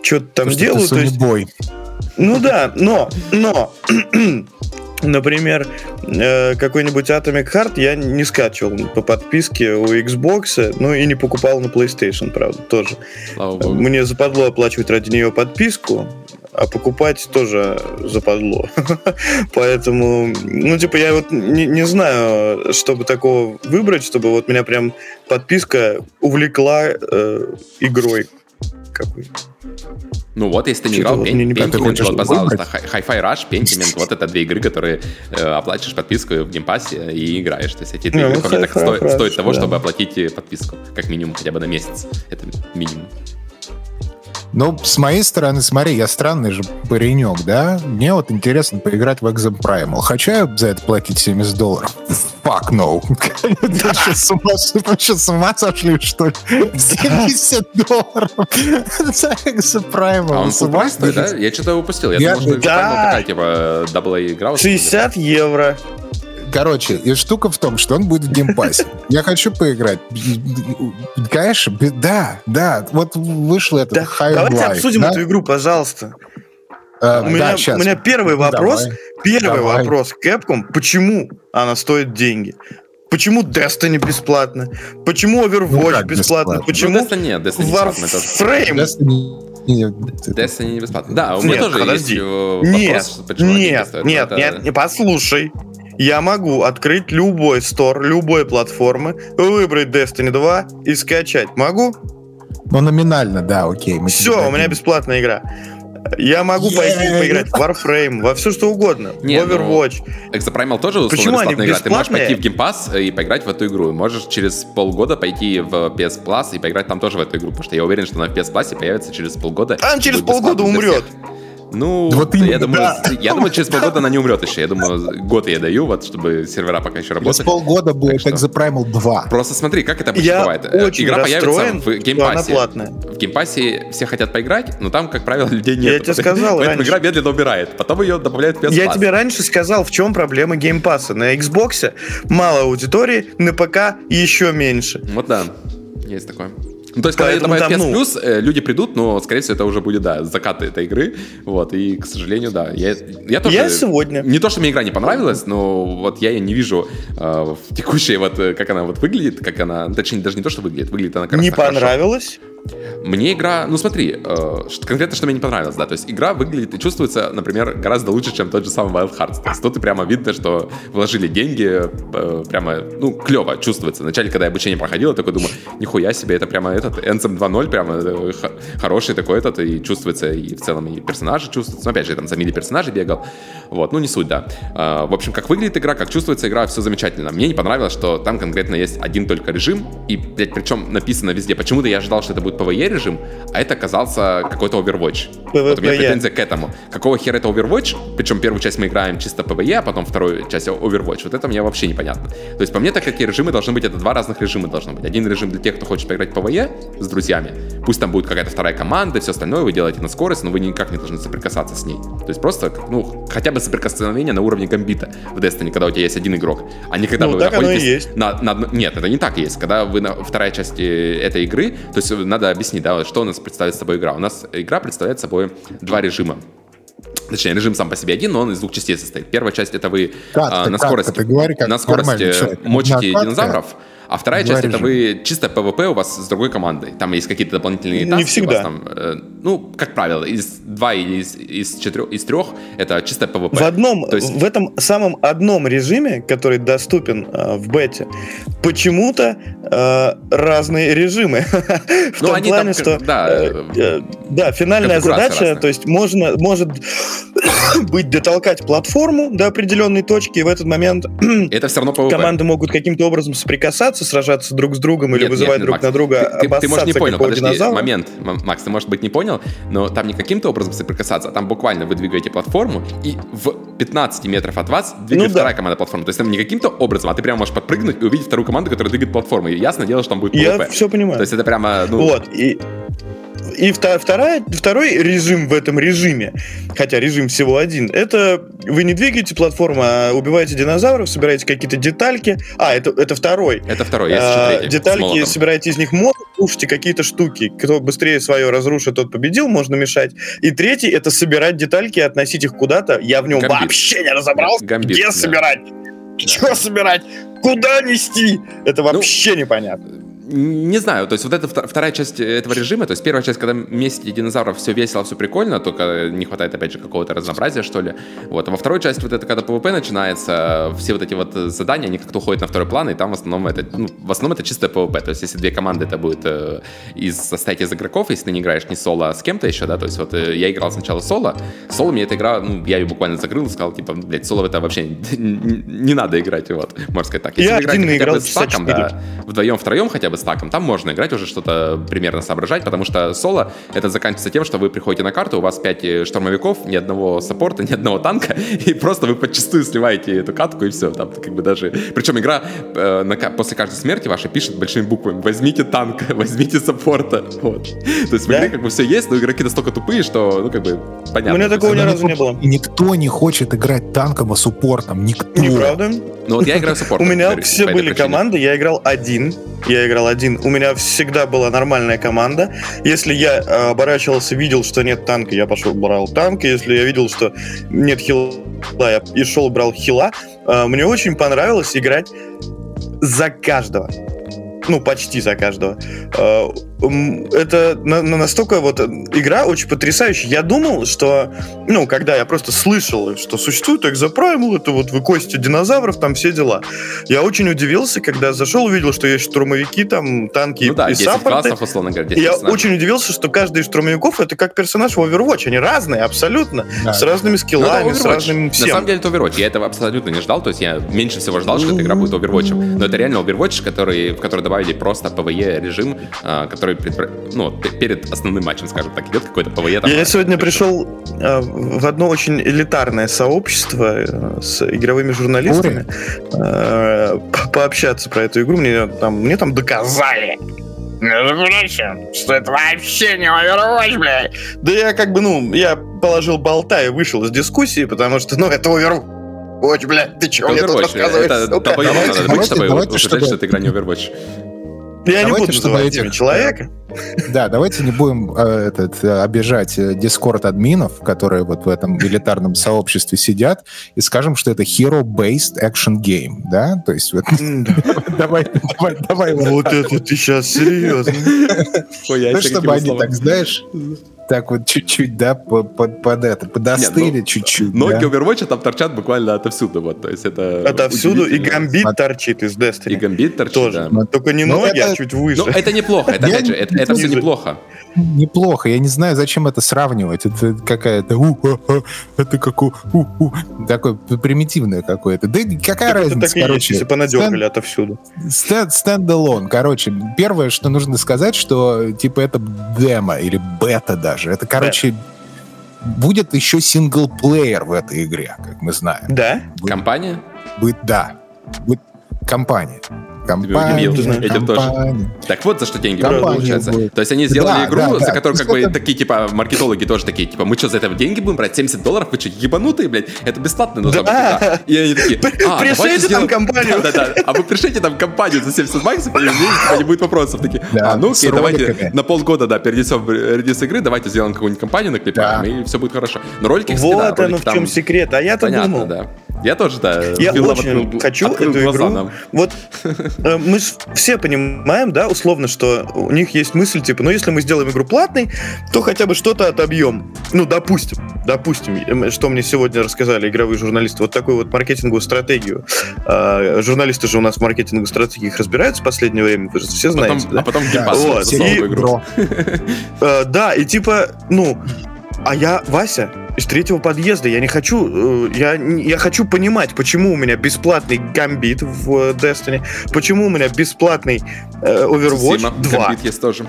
что-то там Потому что ты делаю. То есть, Boy. ну да, но, но, например, э, какой-нибудь Atomic Heart я не скачивал по подписке у Xbox, ну и не покупал на PlayStation, правда, тоже. Слава. Мне западло оплачивать ради нее подписку, а покупать тоже западло. Поэтому, ну, типа, я вот не, не знаю, чтобы такого выбрать, чтобы вот меня прям подписка увлекла э, игрой какой. Ну вот, если ты не играл, вот Пен- мне не понятно. Pentiment, Ты хочешь вот, пожалуйста, Hi-Fi Rush, Pentiment, вот это две игры, которые э, оплачиваешь подписку в геймпассе и играешь. То есть эти две игры, ну, кроме так, Rush, стоят того, да. чтобы оплатить э, подписку, как минимум, хотя бы на месяц. Это минимум. Ну, с моей стороны, смотри, я странный же паренек, да? Мне вот интересно поиграть в Exoprimal. Хочу я за это платить 70 долларов? Fuck no. Вы что, с ума сошли, что ли? 70 долларов за Exoprimal. А он full да? Я что-то упустил. Я, думал, что Да. Primal такая, типа, double игра. вот, 60 евро. Короче, и штука в том, что он будет в геймпассе. Я хочу поиграть. Конечно, да, да. Вот вышло это Да, давайте Life, обсудим да? эту игру, пожалуйста. Э, у, да, меня, щас. у меня первый Ну, вопрос. давай. Первый Давай. вопрос. Capcom, почему она стоит деньги? Почему Destiny бесплатно? Почему Overwatch Ну бесплатно? бесплатно? Ну, Почему Destiny нет, Destiny. Warframe? Destiny- не бесплатно. Да, у меня Нет, тоже подожди. есть э, Нет, вопрос, почему нет, нет, Это- нет, не послушай. Я могу открыть любой стор, любой платформы, выбрать Destiny 2 и скачать. Могу? Ну, номинально, да, окей. Все, у меня бесплатная игра. Я могу Е-е-е. пойти поиграть в Warframe, во все что угодно, в Не, ну, Overwatch. Exoprimal тоже условно Почему они бесплатная игра. Ты можешь пойти в Game Pass и поиграть в эту игру. Можешь через полгода пойти в PS Plus и поиграть там тоже в эту игру, потому что я уверен, что она в PS Plus появится через полгода. Она и через полгода умрет. всех. Ну, Вот я именно, думаю, да. я думаю, через полгода она не умрет еще. Я думаю, год я даю, вот, чтобы сервера пока еще Через работали. полгода будет что- Exo Primal 2. Просто смотри, как это обычно Я бывает. Э, очень Игра расстроен, появится в что она геймпассе. платная. В геймпассе все хотят поиграть, но там, как правило, людей нет. Я тебе сказал Поэтому раньше. игра медленно умирает. Потом ее добавляют в PS Я тебе раньше сказал, в чем проблема геймпасса. На Xbox мало аудитории, на ПК еще меньше. Вот да, есть такое. Ну, то есть, когда Поэтому добавят PS Plus, люди придут, но, скорее всего, это уже будет, да, закат этой игры. Вот, и, к сожалению, да. Я, я тоже... Я сегодня. Не то, что мне игра не понравилась, но вот я ее не вижу э, в текущей, вот, э, как она вот выглядит, как она... Точнее, даже не то, что выглядит, выглядит она как Не понравилось? Мне игра, ну смотри, э, конкретно что мне не понравилось, да, то есть игра выглядит и чувствуется, например, гораздо лучше, чем тот же самый Wild Hearts. То есть тут прямо видно, что вложили деньги, э, прямо, ну, клево чувствуется. Вначале, когда я обучение проходил, я такой думаю, нихуя себе, это прямо этот, Anthem 2.0, прямо э, хороший такой этот, и чувствуется, и в целом и персонажи чувствуются. Ну, опять же, я там за мили персонажей бегал, вот, ну, не суть, да. Э, В общем, как выглядит игра, как чувствуется игра, все замечательно. Мне не понравилось, что там конкретно есть один только режим, и, блядь, причем написано везде. Почему-то я ожидал, что это будет PvE режим, а это оказался какой-то Overwatch. Вот у меня претензия к этому. Какого хера это Overwatch? Причем первую часть мы играем чисто PvE, а потом вторую часть Overwatch. Вот это мне вообще непонятно. То есть по мне, так какие режимы должны быть, это два разных режима должно быть. Один режим для тех, кто хочет поиграть PvE с друзьями. Пусть там будет какая-то вторая команда, все остальное вы делаете на скорость, но вы никак не должны соприкасаться с ней. То есть просто, как, ну, хотя бы соприкосновение на уровне гамбита в Destiny, когда у тебя есть один игрок, а не когда Ну, вы так оно и находитесь есть. на, на Нет, это не так есть. Когда вы на вторая часть этой игры, то есть надо объяснить, да, что у нас представляет собой игра. У нас игра представляет собой два режима. Точнее, режим сам по себе один, но он из двух частей состоит. Первая часть это вы Катка, а, на катка, скорости, ты говори, как на скорости мочите катка. динозавров, А вторая Два часть это режима. вы чисто PvP у вас с другой командой. Там есть какие-то дополнительные Не таски. у всегда. вас там, э, ну, как правило, из два или из, из четырех, из трех это чисто PvP. В одном, То есть- в этом самом одном режиме, который доступен э, в бете, почему-то э, разные режимы. В Ну, том они плане, там, что да, э, э, да, финальная задача, разная. то есть можно, может быть дотолкать платформу до определенной точки, и в этот момент Это все равно PvP. команды могут каким-то образом соприкасаться, сражаться друг с другом или Нет, вызывать нет, друг Макс, на друга ты, ты- ты, может, не понял, подожди, динозавра. момент, Макс, ты, может быть, не понял, но там не каким-то образом соприкасаться, а там буквально вы двигаете платформу, и в 15 метров от вас двигает Ну да. вторая команда платформы. То есть там не каким-то образом, а ты прямо можешь подпрыгнуть и увидеть вторую команду, которая двигает платформу. И ясно дело, что там будет Я PvP. все понимаю. То есть это прямо, ну, Вот, и, и вторая, второй режим в этом режиме, хотя режим всего один, это вы не двигаете платформу, а убиваете динозавров, собираете какие-то детальки. А, это, это второй. это второй, есть А, третий. детальки, собираете из них мозг, рушите какие-то штуки. Кто быстрее свое разрушит, тот победил, можно мешать. И третий это собирать детальки и относить их куда-то. Я в нем Гамбит. вообще не разобрался, Гамбит, где да. собирать. Что собирать? Куда нести? Это Ну, вообще непонятно. Не знаю, то есть вот эта вторая часть этого режима, то есть первая часть, когда месте динозавров все весело, все прикольно, только не хватает, опять же, какого-то разнообразия, что ли. Вот. А во второй части, вот это, когда PvP начинается, все вот эти вот задания, они как-то уходят на второй план, и там в основном это, ну, в основном это чисто PvP. То есть если две команды, это будет э, из состоять из игроков, если ты не играешь не соло, а с кем-то еще, да, то есть вот э, я играл сначала соло, соло мне эта игра, ну, я ее буквально закрыл и сказал, типа, блядь, соло в это вообще не, не надо играть, вот, можно сказать так. Я один хотя наиграл бы с четыре. да, вдвоем, втроем хотя бы с таком, там можно играть уже что-то примерно соображать, потому что соло это заканчивается тем, что вы приходите на карту, у вас 5 штурмовиков, ни одного саппорта, ни одного танка, и просто вы подчастую сливаете эту катку и все, там как бы даже... Причем игра э, на после каждой смерти вашей пишет большими буквами «Возьмите танка, возьмите саппорта». Вот. То есть в Да? игре как бы все есть, но игроки настолько тупые, что, ну как бы, понятно. У меня такого ни разу не было. И никто не хочет играть танком и суппортом. Никто. Неправда. Ну вот я играю У саппортом. меня говорю, все были команды, я играл один. Я играл один. У меня всегда была нормальная команда. Если я э, оборачивался, видел, что нет танка, я пошел брал танк. Если я видел, что нет хила, я и шел брал хила. Э, мне очень понравилось играть за каждого. Ну, почти за каждого. Это на- на- настолько вот э, игра очень потрясающая. Я думал, что, ну, когда я просто слышал, что существует Exoprimal, это вот вы кости динозавров, там все дела. Я очень удивился, когда зашел, увидел, что есть штурмовики, там, танки Ну да, и 10 саппорты. классов, условно говоря, 10 И я персонажей. очень удивился, что каждый из штурмовиков это как персонаж в Overwatch. Они разные, абсолютно. Да. С разными Ну, скиллами, с разным На всем. самом деле это Overwatch. Я этого абсолютно не ждал. То есть я меньше всего ждал, что эта игра будет Overwatch. Но это реально Overwatch, который, в который добавили просто PvE режим, а, который предпро- ну, перед основным матчем, скажем так, идет какой-то PvE. там, Я а, сегодня пришел. э, в одно очень элитарное сообщество э, с игровыми журналистами э, по- пообщаться про эту игру. Мне там, мне там доказали. Между прочим, что это вообще не Overwatch, блядь. Да я как бы, ну, я положил болта и вышел из дискуссии, потому что, ну, это Overwatch, блядь, ты чего мне тут рассказываешь, Это сука? долбоёб Давайте, быть, давайте, чтобы давайте, чтобы- что эта игра не Overwatch. Я не Давайте, буду чтобы называть этих, человека. Да, давайте не будем э, этот, э, обижать дискорд админов, которые вот в этом элитарном сообществе сидят, и скажем, что это hero-based action game, да? То есть вот давай, давай, давай. вот это ты сейчас серьезно. Ну, чтобы они так, знаешь, так вот чуть-чуть, да, по- под, под это, подостыли ну, чуть-чуть. Ноги да. Overwatch там торчат буквально отовсюду. Вот, то есть это Отовсюду и гамбит Смотри. торчит из И Destiny. гамбит торчит, Тоже. да. Только не Ну, ноги, это- а чуть выше. Ну, это неплохо, это, опять же, это, это все неплохо. Неплохо, я не знаю, зачем это сравнивать. Это какая-то... у, а, а, Это как у, у, у, такое примитивное какое-то. Да и какая Так разница, так и есть, короче. если понадергали отовсюду. Stand- Standalone. Короче, первое, что нужно сказать, что типа это демо или бета даже. Это, короче, будет еще singleplayer в этой игре, как мы знаем. Да? Будет, Кампания? будет- да. Будет кампания. Удивил, Кампания, этим тоже. компания. Так вот, за что деньги Кампания будут, получается. будет. То есть они сделали Да, игру, да, за да. которую То как бы это- такие, типа, маркетологи тоже такие, типа, мы что, за это деньги будем брать? 70 долларов? Вы что, ебанутые, блядь? Это бесплатно должно быть Да. игра. И они такие, а, пришлите там сделаем- компанию. Да, да, да. А вы пришлите там компанию за 70 баксов, и типа, не будет вопросов. Такие, Да, а ну окей, давайте на полгода, да, перенесем в релиз игры, давайте сделаем какую-нибудь компанию, наклепаем, Да. и все будет хорошо. Но ролики, кстати, да, Вот оно в чем секрет. А я-то Понятно, думал. да. Я тоже, да. Я очень открыл, хочу открыл эту игру. Нам. Вот э, мы все понимаем, да, условно, что у них есть мысль, типа, ну, если мы сделаем игру платной, то хотя бы что-то отобьем. Ну, допустим, допустим, что мне сегодня рассказали игровые журналисты, вот такую вот маркетинговую стратегию. А, журналисты же у нас в маркетинговой стратегиях разбираются в последнее время, вы же все знаете, потом, да? А потом геймпас вот. и, игру. Э, да, и типа, ну, а я Вася из третьего подъезда. Я не хочу, э, я, я хочу понимать, почему у меня бесплатный гамбит в Destiny, почему у меня бесплатный э, Overwatch Сусима, 2. Гамбит есть тоже.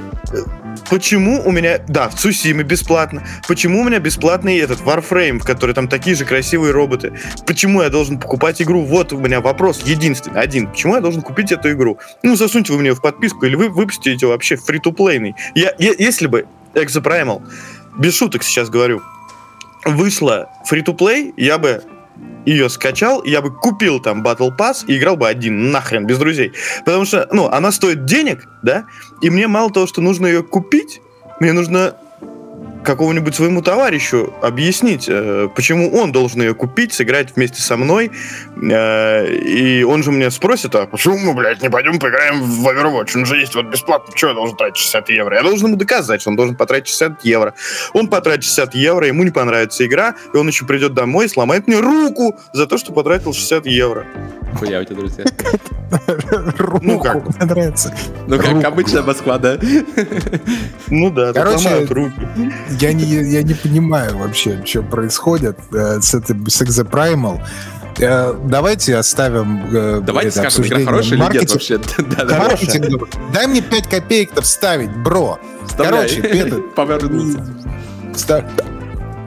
Почему у меня, да, в Цусиме бесплатно. Почему у меня бесплатный этот Warframe, в который там такие же красивые роботы? Почему я должен покупать игру? Вот у меня вопрос единственный, один. Почему я должен купить эту игру? Ну, засуньте вы мне в подписку или вы выпустите вообще фри-то-плейный. Я, я, если бы Exoprimal без шуток сейчас говорю, вышла free-to-play, я бы ее скачал, я бы купил там Battle Pass и играл бы один, нахрен, без друзей. Потому что, ну, она стоит денег, да, и мне мало того, что нужно ее купить, мне нужно какому-нибудь своему товарищу объяснить, э, почему он должен ее купить, сыграть вместе со мной. Э, и он же меня спросит, а почему мы, блядь, не пойдем поиграем в Overwatch? Он же есть вот бесплатно. Что я должен тратить 60 евро? Я должен ему доказать, что он должен потратить 60 евро. Он потратит 60 евро, ему не понравится игра, и он еще придет домой и сломает мне руку за то, что потратил 60 евро. Хуя у тебя, друзья. Ну как? Мне нравится. Ну как обычно Москва, да? Ну да, Короче, руки я не, я не понимаю вообще, что происходит э, с, этим, с Exoprimal. Э, давайте оставим э, Давайте это скажем, игра хорошая или нет вообще? да, да, маркетинг. Дай мне 5 копеек-то вставить, бро. Вставляй. Короче, это... Повернуться.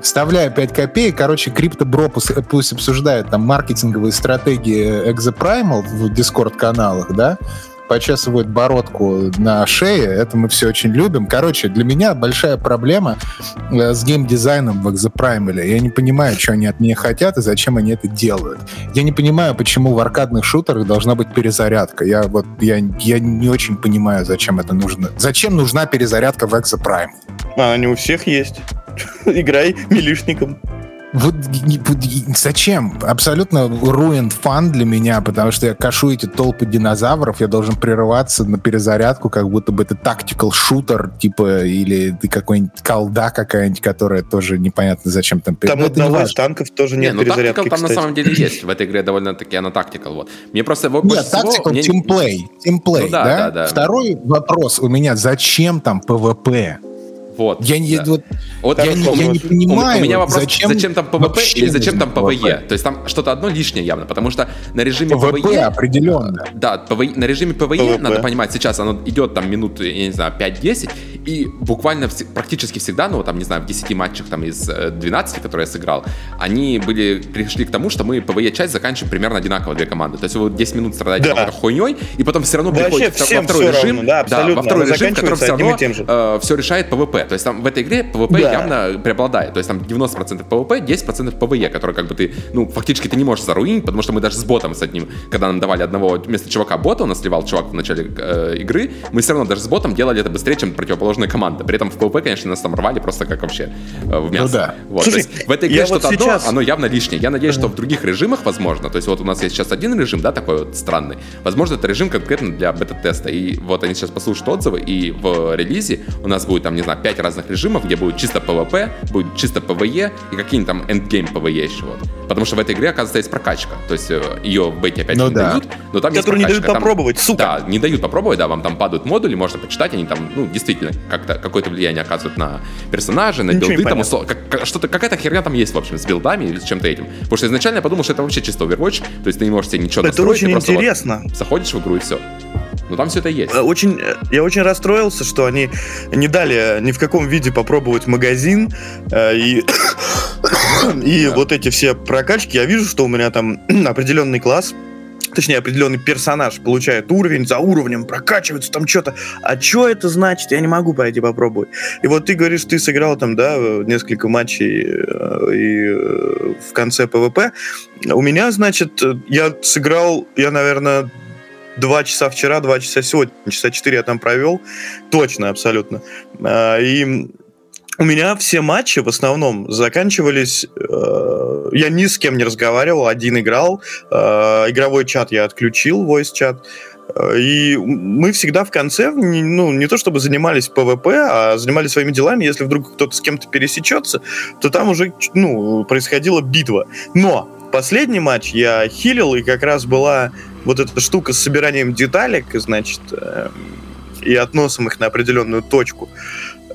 Вставляю 5 копеек. Короче, Крипто Бро пусть обсуждает там маркетинговые стратегии Exoprimal в Discord-каналах, да? почесывают бородку на шее. Это мы все очень любим. Короче, для меня большая проблема э, с геймдизайном в Exoprimal. Я не понимаю, что они от меня хотят и зачем они это делают. Я не понимаю, почему в аркадных шутерах должна быть перезарядка. Я вот я, я не очень понимаю, зачем это нужно. Зачем нужна перезарядка в Exoprimal? А, они у всех есть. Играй милишником. Вот, зачем? Абсолютно ruined фан для меня, потому что я кашу эти толпы динозавров, я должен прерываться на перезарядку, как будто бы это tactical шутер, типа, или какой-нибудь колда какая-нибудь, которая тоже непонятно зачем там. Там одного из танков тоже нет не, ну, перезарядки, там кстати. на самом деле есть. В этой игре довольно-таки она tactical. Вот. Мне просто... Нет, tactical, мне... teamplay. Teamplay, ну, да, да? Да, да? Второй вопрос у меня, зачем там PvP? Вот. Я, не, да. вот, вот я, я, я не понимаю, у, у меня вопрос, зачем, зачем там PvP или зачем там PvE? То есть там что-то одно лишнее явно, потому что на режиме PvP PvE... определенно. Да, PvE, на режиме PvE, PvP. надо понимать, сейчас оно идет там минут, я не знаю, 5-10, и буквально вс- практически всегда, ну, там, не знаю, в 10 матчах там из 12, э, которые я сыграл, они были, пришли к тому, что мы PvE-часть заканчиваем примерно одинаково две команды. То есть вы 10 минут страдаете да. какой-то хуйней, и потом все равно приходите во второй режим, равно, да, да, во второй режим, который все равно э, все решает PvP. То есть там в этой игре PvP да. явно преобладает. То есть там 90% PvP, 10% PvE, который как бы ты, ну, фактически ты не можешь заруинить, потому что мы даже с ботом с одним, когда нам давали одного вместо чувака бота, у нас сливал чувак в начале э, игры, мы все равно даже с ботом делали это быстрее, чем противоположная команда. При этом в PvP, конечно, нас там рвали просто как вообще э, в мясо. Ну да. Вот, Слушай, то есть в этой игре что-то вот сейчас... одно, оно явно лишнее. Я надеюсь, что в других режимах, возможно, то есть вот у нас есть сейчас один режим, да, такой вот странный. Возможно, это режим конкретно для бета-теста. И вот они сейчас послушают отзывы, и в релизе у нас будет там, не знаю, 5 разных режимов, где будет чисто PvP, будет чисто PvE и какие-нибудь там endgame PvE еще вот. Потому что в этой игре, оказывается, есть прокачка. То есть э, ее в бете опять ну, не да. дают, но там Которую есть не дают попробовать, сука. Да, не дают попробовать, да, вам там падают модули, можно почитать, они там, ну, действительно, как-то какое-то влияние оказывают на персонажа, на Ничего билды, там услов... как, что-то, какая-то херня там есть, в общем, с билдами или с чем-то этим. Потому что изначально я подумал, что это вообще чисто Overwatch, то есть ты не можешь себе ничего это настроить. Это очень интересно. Вот заходишь в игру и все. Ну там все это есть. Э, очень, э, я очень расстроился, что они не дали ни в каком виде попробовать магазин э, и, и да. вот эти все прокачки. Я вижу, что у меня там определенный класс точнее, определенный персонаж получает уровень, за уровнем прокачивается там что-то. А что это значит? Я не могу пойти попробовать. И вот ты говоришь, ты сыграл там, да, несколько матчей и в конце PvP. У меня, значит, я сыграл, я, наверное, два часа вчера, два часа сегодня, часа четыре я там провел, точно, абсолютно. А, и у меня все матчи в основном заканчивались... Э, я ни с кем не разговаривал, один играл. Э, игровой чат я отключил, voice чат. Э, и мы всегда в конце, ну, не то чтобы занимались PvP, а занимались своими делами. Если вдруг кто-то с кем-то пересечется, то там уже, ну, происходила битва. Но последний матч я хилил, и как раз была вот эта штука с собиранием деталек, значит, э, и относом их на определенную точку.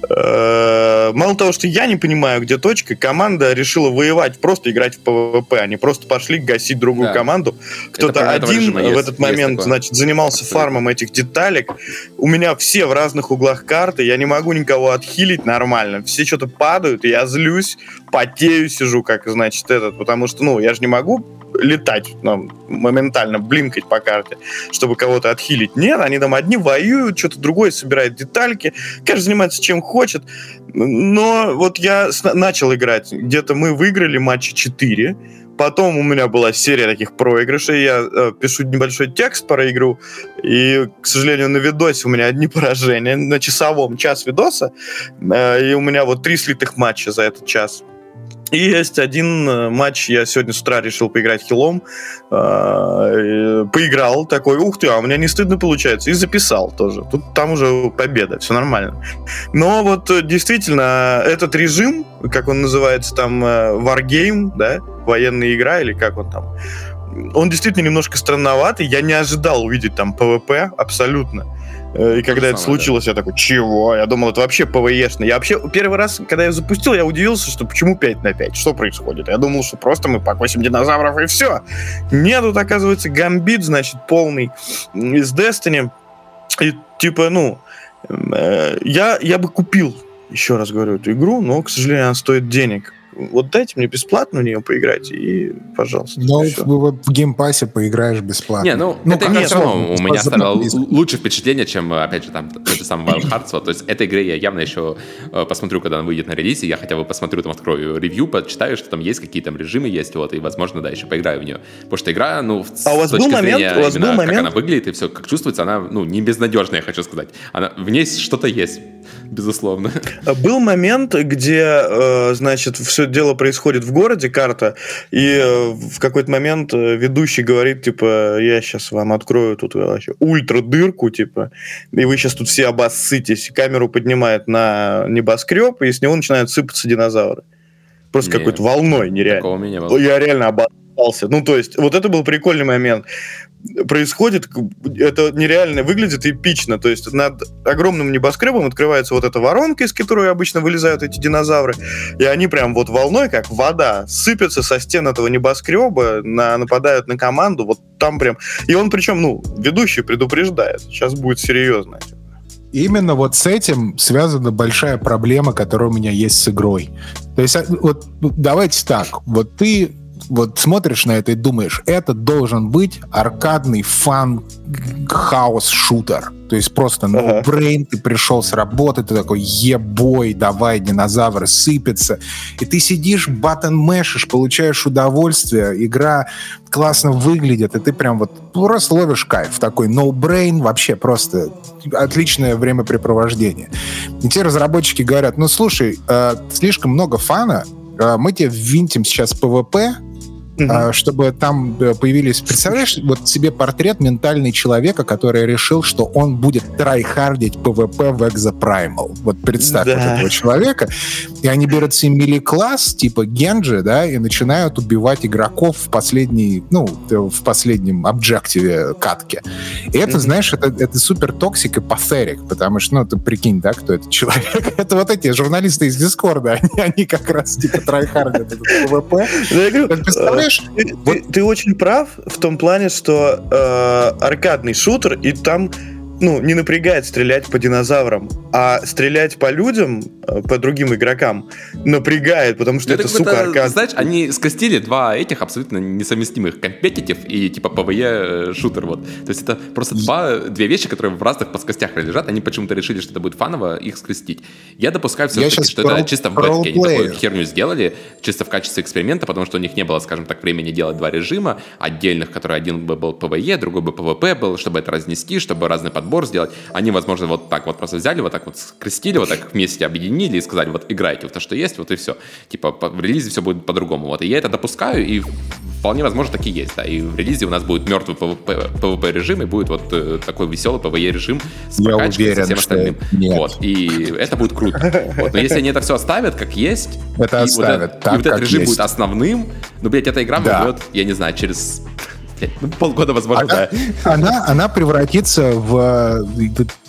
Э, мало того, что я не понимаю, где точка, команда решила воевать, просто играть в PvP. Они просто пошли гасить другую да. команду. Кто-то один в есть, этот момент, значит, занимался Абсолютно. фармом этих деталек. У меня все в разных углах карты, я не могу никого отхилить нормально. Все что-то падают, я злюсь, потею, сижу, как, значит, этот, потому что, ну, я же не могу летать, ну, моментально блинкать по карте, чтобы кого-то отхилить. Нет, они там одни воюют, что-то другое собирает детальки, каждый занимается чем хочет. Но вот я начал играть, где-то мы выиграли матчи 4, Потом у меня была серия таких проигрышей. Я э, пишу небольшой текст про игру, и, к сожалению, на видосе у меня одни поражения. На часовом час видоса, э, и у меня вот три слитых матча за этот час. И есть один э, матч, я сегодня с утра решил поиграть хилом, э, поиграл такой, ух ты, а у меня не стыдно получается, и записал тоже. Тут там уже победа, все нормально. Но вот э, действительно, этот режим, как он называется там, Wargame, да, военная игра, или как он там, он действительно немножко странноватый, я не ожидал увидеть там PvP абсолютно. Э, и когда это случилось, да. я такой, чего? Я думал, это вообще ПВЕшно. Я вообще первый раз, когда я запустил, я удивился, что почему 5 на 5? Что происходит? Я думал, что просто мы покосим динозавров и все. Нет, тут оказывается гамбит, значит, полный из Destiny. И типа, ну, э, я, я бы купил, еще раз говорю, эту игру, но, к сожалению, она стоит денег вот дайте мне бесплатно в нее поиграть, и пожалуйста. Но в, в геймпассе поиграешь бесплатно. Не, ну, ну это игра все равно у меня оставило лучшее впечатление, чем, опять же, там, тот же самый Wild Hearts. Вот, то есть этой игре я явно еще э, посмотрю, когда она выйдет на релизе, я хотя бы посмотрю, там, открою ревью, почитаю, что там есть, какие там режимы есть, вот, и, возможно, да, еще поиграю в нее. Потому что игра, ну, а у вас был момент, зрения, у вас именно был момент? как она выглядит и все, как чувствуется, она, ну, не безнадежная, я хочу сказать. Она, в ней что-то есть, безусловно. Был момент, где, э, значит, все дело происходит в городе карта, и э, в какой-то момент э, ведущий говорит, типа, я сейчас вам открою тут вообще ультра дырку, типа, и вы сейчас тут все обоссытесь. Камеру поднимает на небоскреб, и с него начинают сыпаться динозавры. Просто какой-то волной нереально. Такого меня было. Я реально обоссался. Ну, то есть, вот это был прикольный момент происходит, это нереально выглядит эпично. То есть над огромным небоскребом открывается вот эта воронка, из которой обычно вылезают эти динозавры, и они прям вот волной, как вода, сыпятся со стен этого небоскреба, на, нападают на команду, вот там прям... И он причем, ну, ведущий предупреждает, сейчас будет серьезно. Именно вот с этим связана большая проблема, которая у меня есть с игрой. То есть, а, вот ну, давайте так, вот ты вот смотришь на это и думаешь, это должен быть аркадный фан хаос-шутер. То есть просто brain, ага. ты пришел с работы, ты такой, ебой, давай, динозавры сыпятся. И ты сидишь, батон мэшишь, получаешь удовольствие, игра классно выглядит, и ты прям вот просто ловишь кайф. Такой no brain, вообще просто отличное времяпрепровождение. И те разработчики говорят, ну слушай, э, слишком много фана, э, мы тебе ввинтим сейчас PvP, Uh-huh. чтобы там появились... Представляешь, вот себе портрет ментальный человека, который решил, что он будет трайхардить PvP в Exoprimal. Вот представь да. вот этого человека. И они берут себе класс типа Генджи, да, и начинают убивать игроков в последней, ну, в последнем объективе катки. И это, uh-huh. знаешь, это, это супер toxic и pathetic, потому что, ну, ты прикинь, да, кто этот человек. это вот эти журналисты из Дискорда, они, они как раз типа трайхардят этот PvP. Представляешь, знаешь, ты, вот... ты, ты очень прав в том плане, что э, аркадный шутер, и там ну, не напрягает стрелять по динозаврам, а стрелять по людям, э, по другим игрокам, напрягает, потому что ну, это, сука, аркад. Знаешь, они скостили два этих абсолютно несовместимых, компетитив и типа PvE шутер, вот. То есть это просто два, две вещи, которые в разных плоскостях лежат, они почему-то решили, что это будет фаново их скрестить. Я допускаю все-таки, что про, это чисто в бетке, они такую херню сделали, чисто в качестве эксперимента, потому что у них не было, скажем так, времени делать два режима отдельных, которые один бы был PvE, другой бы PvP был, чтобы это разнести, чтобы разные подачи подбор сделать. Они, возможно, вот так вот просто взяли, вот так вот скрестили, вот так вместе объединили и сказали, вот играйте в то, что есть, вот и все. Типа в релизе все будет по-другому. Вот. И я это допускаю, и вполне возможно так и есть, да. И в релизе у нас будет мертвый PvP режим, и будет вот э, такой веселый PvE режим с Я прокачкой, уверен, со всем остальным. нет. Вот. И это будет круто. Вот. Но если они это все оставят, как есть, Это и вот оставят этот- так, и вот этот режим есть. будет основным, ну, блядь, эта игра Да. умрет, я не знаю, через полгода, возможно, Она, да. она, она превратится в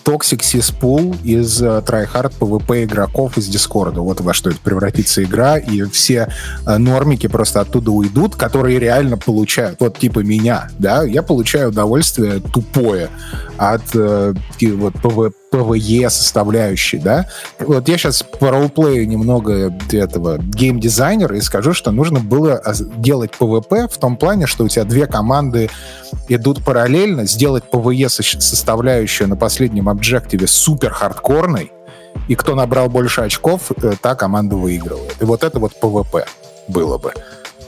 toxic cesspool из э, tryhard PvP игроков из Дискорда. Вот во что это превратится игра, и все э, нормики просто оттуда уйдут, которые реально получают, вот типа меня, да, я получаю удовольствие тупое от э, вот PV PvE составляющей, да. Вот я сейчас поролплею немного этого геймдизайнера и скажу, что нужно было делать PvP в том плане, что у тебя две команды идут параллельно, сделать со- составляющую на последнем объективе супер хардкорной, и кто набрал больше очков, э, та команда выигрывает. И вот это вот PvP было бы.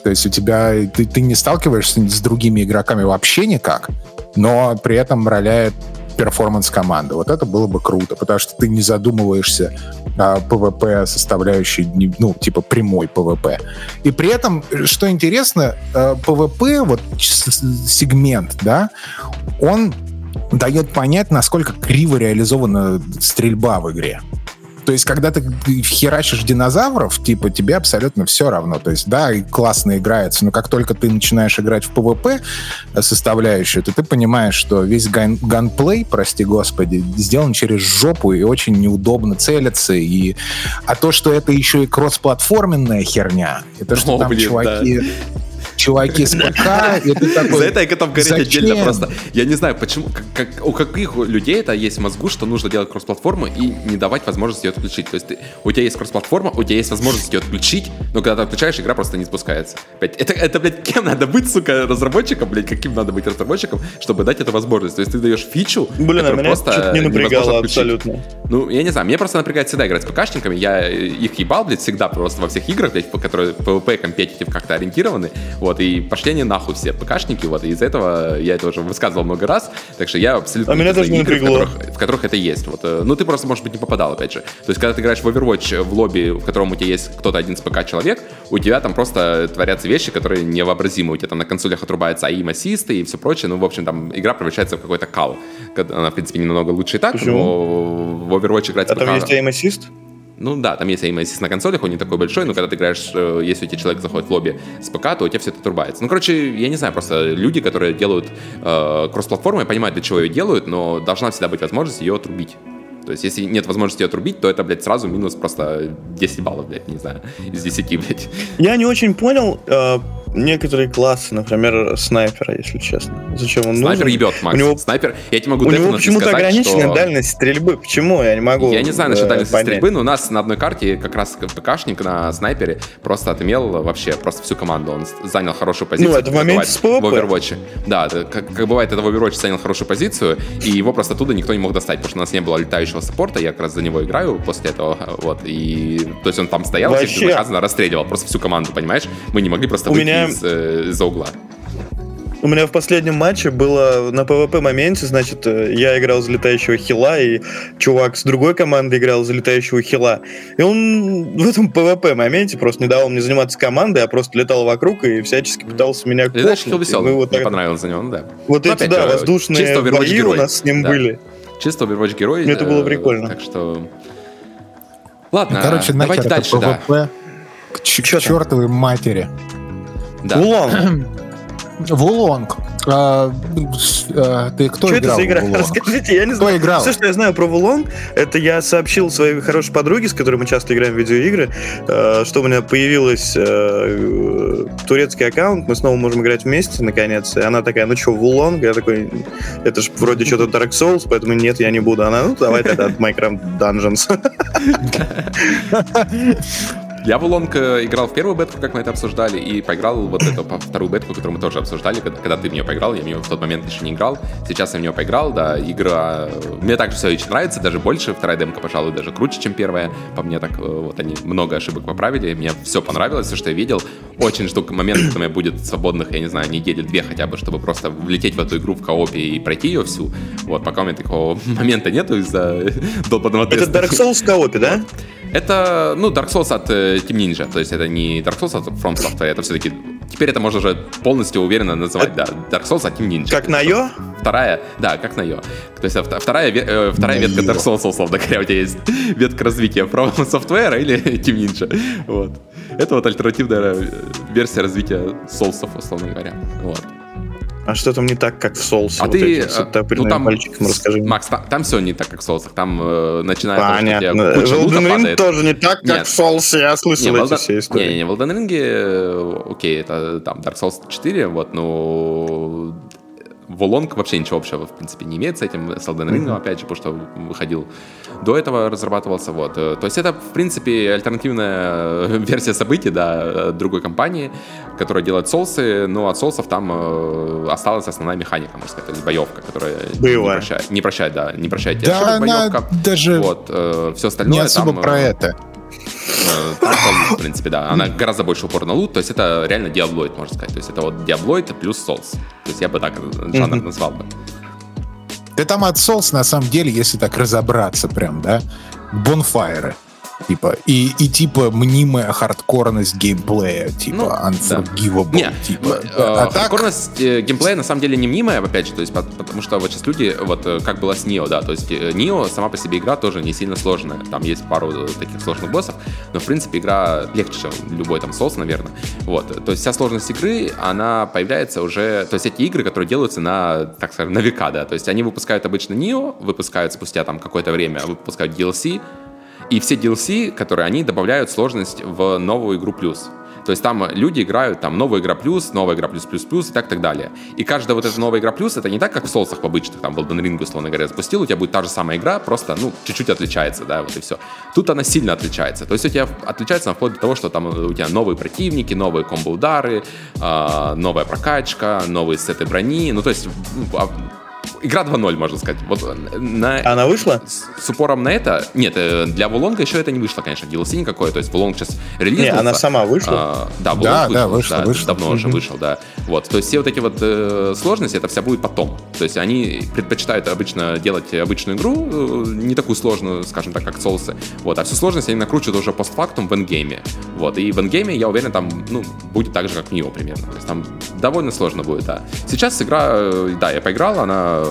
То есть у тебя ты, ты не сталкиваешься с другими игроками вообще никак, но при этом роляет перформанс команды. Вот это было бы круто, потому что ты не задумываешься о PvP составляющей, ну, типа прямой PvP. И при этом, что интересно, э, PvP, вот сегмент, да, он дает понять, насколько криво реализована стрельба в игре. То есть, когда ты херачишь динозавров, типа, тебе абсолютно все равно. То есть, да, и классно играется, но как только ты начинаешь играть в PvP составляющую, то ты понимаешь, что весь ган- ганплей, прости господи, сделан через жопу и очень неудобно целиться. И... А то, что это еще и кроссплатформенная херня, это что О, там блин, чуваки... Чуваки с ПК. За это я готов говорить отдельно просто. Я не знаю, почему, у каких людей это есть в мозгу, что нужно делать кросс-платформу и не давать возможности ее отключить. То есть у тебя есть кросс-платформа, у тебя есть возможность ее отключить, но когда ты отключаешь, игра просто не спускается. Это, это, блядь, кем надо быть, сука, разработчиком, блядь, каким надо быть разработчиком, чтобы дать эту возможность. То есть ты даешь фичу, Блин, а меня просто не напрягало абсолютно. Ну, я не знаю, мне просто напрягает всегда играть с ПКшниками. Я их ебал, блядь, всегда просто во всех играх, блядь, по- которые PvP компетитив как-то ориентированы. Вот, и пошли они нахуй все ПКшники, вот, и из-за этого я это уже высказывал много раз. Так что я абсолютно А меня даже не игры, в которых, в которых это есть. Вот, э, ну, ты просто, может быть, не попадал, опять же. То есть, когда ты играешь в Overwatch в лобби, в котором у тебя есть кто-то один с ПК человек, у тебя там просто творятся вещи, которые невообразимы. У тебя там на консолях отрубается аим ассисты и все прочее. Ну, в общем, там игра превращается в какой-то кал. Она, в принципе, не намного лучше и так, Почему? но в Overwatch играть с А там ПК... есть aim assist? Ну да, там есть aim assist на консолях, он не такой большой, но когда ты играешь, э, если у тебя человек заходит в лобби с ПК, то у тебя все это турбается. Ну, короче, я не знаю, просто люди, которые делают э, кросс-платформу, я понимаю, для чего ее делают, но должна всегда быть возможность ее отрубить. То есть, если нет возможности ее отрубить, то это, блядь, сразу минус просто 10 баллов, блядь, не знаю, из 10, блядь. Я не очень понял э, некоторые классы, например, снайпера, если честно. Зачем он Снайпер нужен? ебет, Макс. У него- Снайпер, я тебе могу У него почему-то сказать, ограниченная что- дальность стрельбы. Почему? Я не могу Я не знаю насчет э, дальности понять. стрельбы, но у нас на одной карте как раз ПКшник на снайпере просто отымел вообще просто всю команду. Он занял хорошую позицию. Ну, это в моменте с. В Overwatch. Да, как, как бывает, это в Overwatch занял хорошую позицию, и его просто оттуда никто не мог достать, потому что у нас не было летающего саппорта, я как раз за него играю после этого, вот, и то есть он там стоял, Вообще. безнаказанно расстреливал, просто всю команду, понимаешь? Мы не могли просто У выйти меня- из, э, из-за угла. У меня в последнем матче было на PvP моменте, значит, э, я играл за летающего хила, и чувак с другой команды играл за летающего хила. И он в этом PvP моменте просто не давал мне заниматься командой, а просто летал вокруг и всячески пытался меня Летающий хил веселый, вот мне так- понравилось за него, ну да. Вот Ну, эти, опять да, воздушные бои у нас с ним Да. были. Чисто Overwatch герой. Это было э, прикольно. Так что... Ладно, Короче, давайте дальше, это да. К, к чертовой матери. Да. Улон, Вулонг. А, а, ты кто что это играл за в игра? Вулонг? Расскажите, я не Кто знаю. играл? Все, что я знаю про Вулон, это я сообщил своей хорошей подруге, с которой мы часто играем в видеоигры, э, что у меня появилась э, турецкий аккаунт, мы снова можем играть вместе, наконец. И она такая, ну что, Вулонг? Я такой, это же вроде что-то Dark Souls, поэтому нет, я не буду. Она, ну давай тогда от Minecraft Dungeons. Я в Улонг играл в первую бетку, как мы это обсуждали, и поиграл вот эту вторую бетку, которую мы тоже обсуждали, когда, когда ты в нее поиграл. Я в нее в тот момент еще не играл. Сейчас я в нее поиграл, да, игра... Мне также все очень нравится, даже больше. Вторая демка, пожалуй, даже круче, чем первая. По мне так, вот они много ошибок поправили. Мне все понравилось, все, что я видел. Очень жду момента, когда у меня будет свободных, я не знаю, недели две хотя бы, чтобы просто влететь в эту игру в коопе и пройти ее всю. Вот, пока у меня такого момента нету из-за долбанного теста. Это Dark Souls в коопе, да? Это, ну, Dark Souls от э, Team Ninja, то есть это не Dark Souls от From Software, это все-таки... Теперь это можно уже полностью уверенно называть, это... да, Dark Souls от Team Ninja. Как на Йо? Вторая, да, как на Йо. То есть вторая, э, вторая ветка Dark Souls, условно говоря, у тебя есть ветка развития From Software или Team Ninja. Вот. Это вот альтернативная версия развития Souls, условно говоря. Вот. А что там не так, как в Souls? А вот ты, эти, э, ну, там, пальчиком расскажи. Макс, там, там все не так, как в Souls. Там э, начинается... Понятно. Куча Elden Ring тоже не так, как Нет. в Souls. Я слышал не, эти все истории. Не, не, не, в Elden Ring, э, окей, это там Dark Souls 4, вот, но Волонг вообще ничего общего, в принципе, не имеет с этим, с Elden Ring, mm-hmm. опять же, потому что выходил до этого, разрабатывался, вот. То есть это, в принципе, альтернативная версия событий, да, другой компании, которая делает соусы, но от соусов там э, осталась основная механика, можно сказать, то есть боевка, которая Боевая. не прощает, не прощает, да, не прощает да, ошибок, боевка. даже вот, э, все остальное не особо там, про это. Э, там, в принципе, да. Она гораздо больше упор на лут, то есть это реально диаблоид, можно сказать. То есть это вот диаблоид плюс соус. То есть я бы так жанр назвал бы. Да там от Souls, на самом деле, если так разобраться прям, да, бонфайры. Типа, и, и типа мнимая хардкорность геймплея, типа ну, unforgivable. Да. Не, типа. Э, а хардкорность так... Э, геймплея на самом деле не мнимая, опять же, то есть, потому что вот сейчас люди, вот э, как было с Нио, да, то есть Нио сама по себе игра тоже не сильно сложная. Там есть пару таких сложных боссов, но в принципе игра легче, чем любой там соус, наверное. Вот. То есть вся сложность игры, она появляется уже. То есть эти игры, которые делаются на, так скажем, на века, да. То есть они выпускают обычно Нио, выпускают спустя там какое-то время, выпускают DLC, и все DLC, которые они добавляют сложность в новую игру плюс. То есть там люди играют, там новая игра плюс, новая игра плюс плюс плюс и так так далее. И каждая вот эта новая игра плюс, это не так, как в соусах обычных, там в Elden Ring, условно говоря, запустил, у тебя будет та же самая игра, просто, ну, чуть-чуть отличается, да, вот и все. Тут она сильно отличается. То есть у тебя отличается вплоть до того, что там у тебя новые противники, новые комбо-удары, э, новая прокачка, новые сеты брони, ну, то есть а игра 2.0, можно сказать. Вот э, на, Она вышла? С, с упором на это. Нет, э, для Вулонга еще это не вышло, конечно, DLC никакое. То есть Вулонг сейчас релиз. Не, она сама вышла? А, да, Вулонг да, вышел, да, вышла, да, вышла. давно mm-hmm. уже вышел, да. Вот, то есть все вот эти вот э, сложности, это вся будет потом. То есть они предпочитают обычно делать обычную игру, э, не такую сложную, скажем так, как соусы. Вот, а всю сложность они накручивают уже постфактум в энгейме. Вот, и в энгейме, я уверен, там, ну, будет так же, как в Нио примерно. То есть там довольно сложно будет, да. Сейчас игра, да, я поиграл, она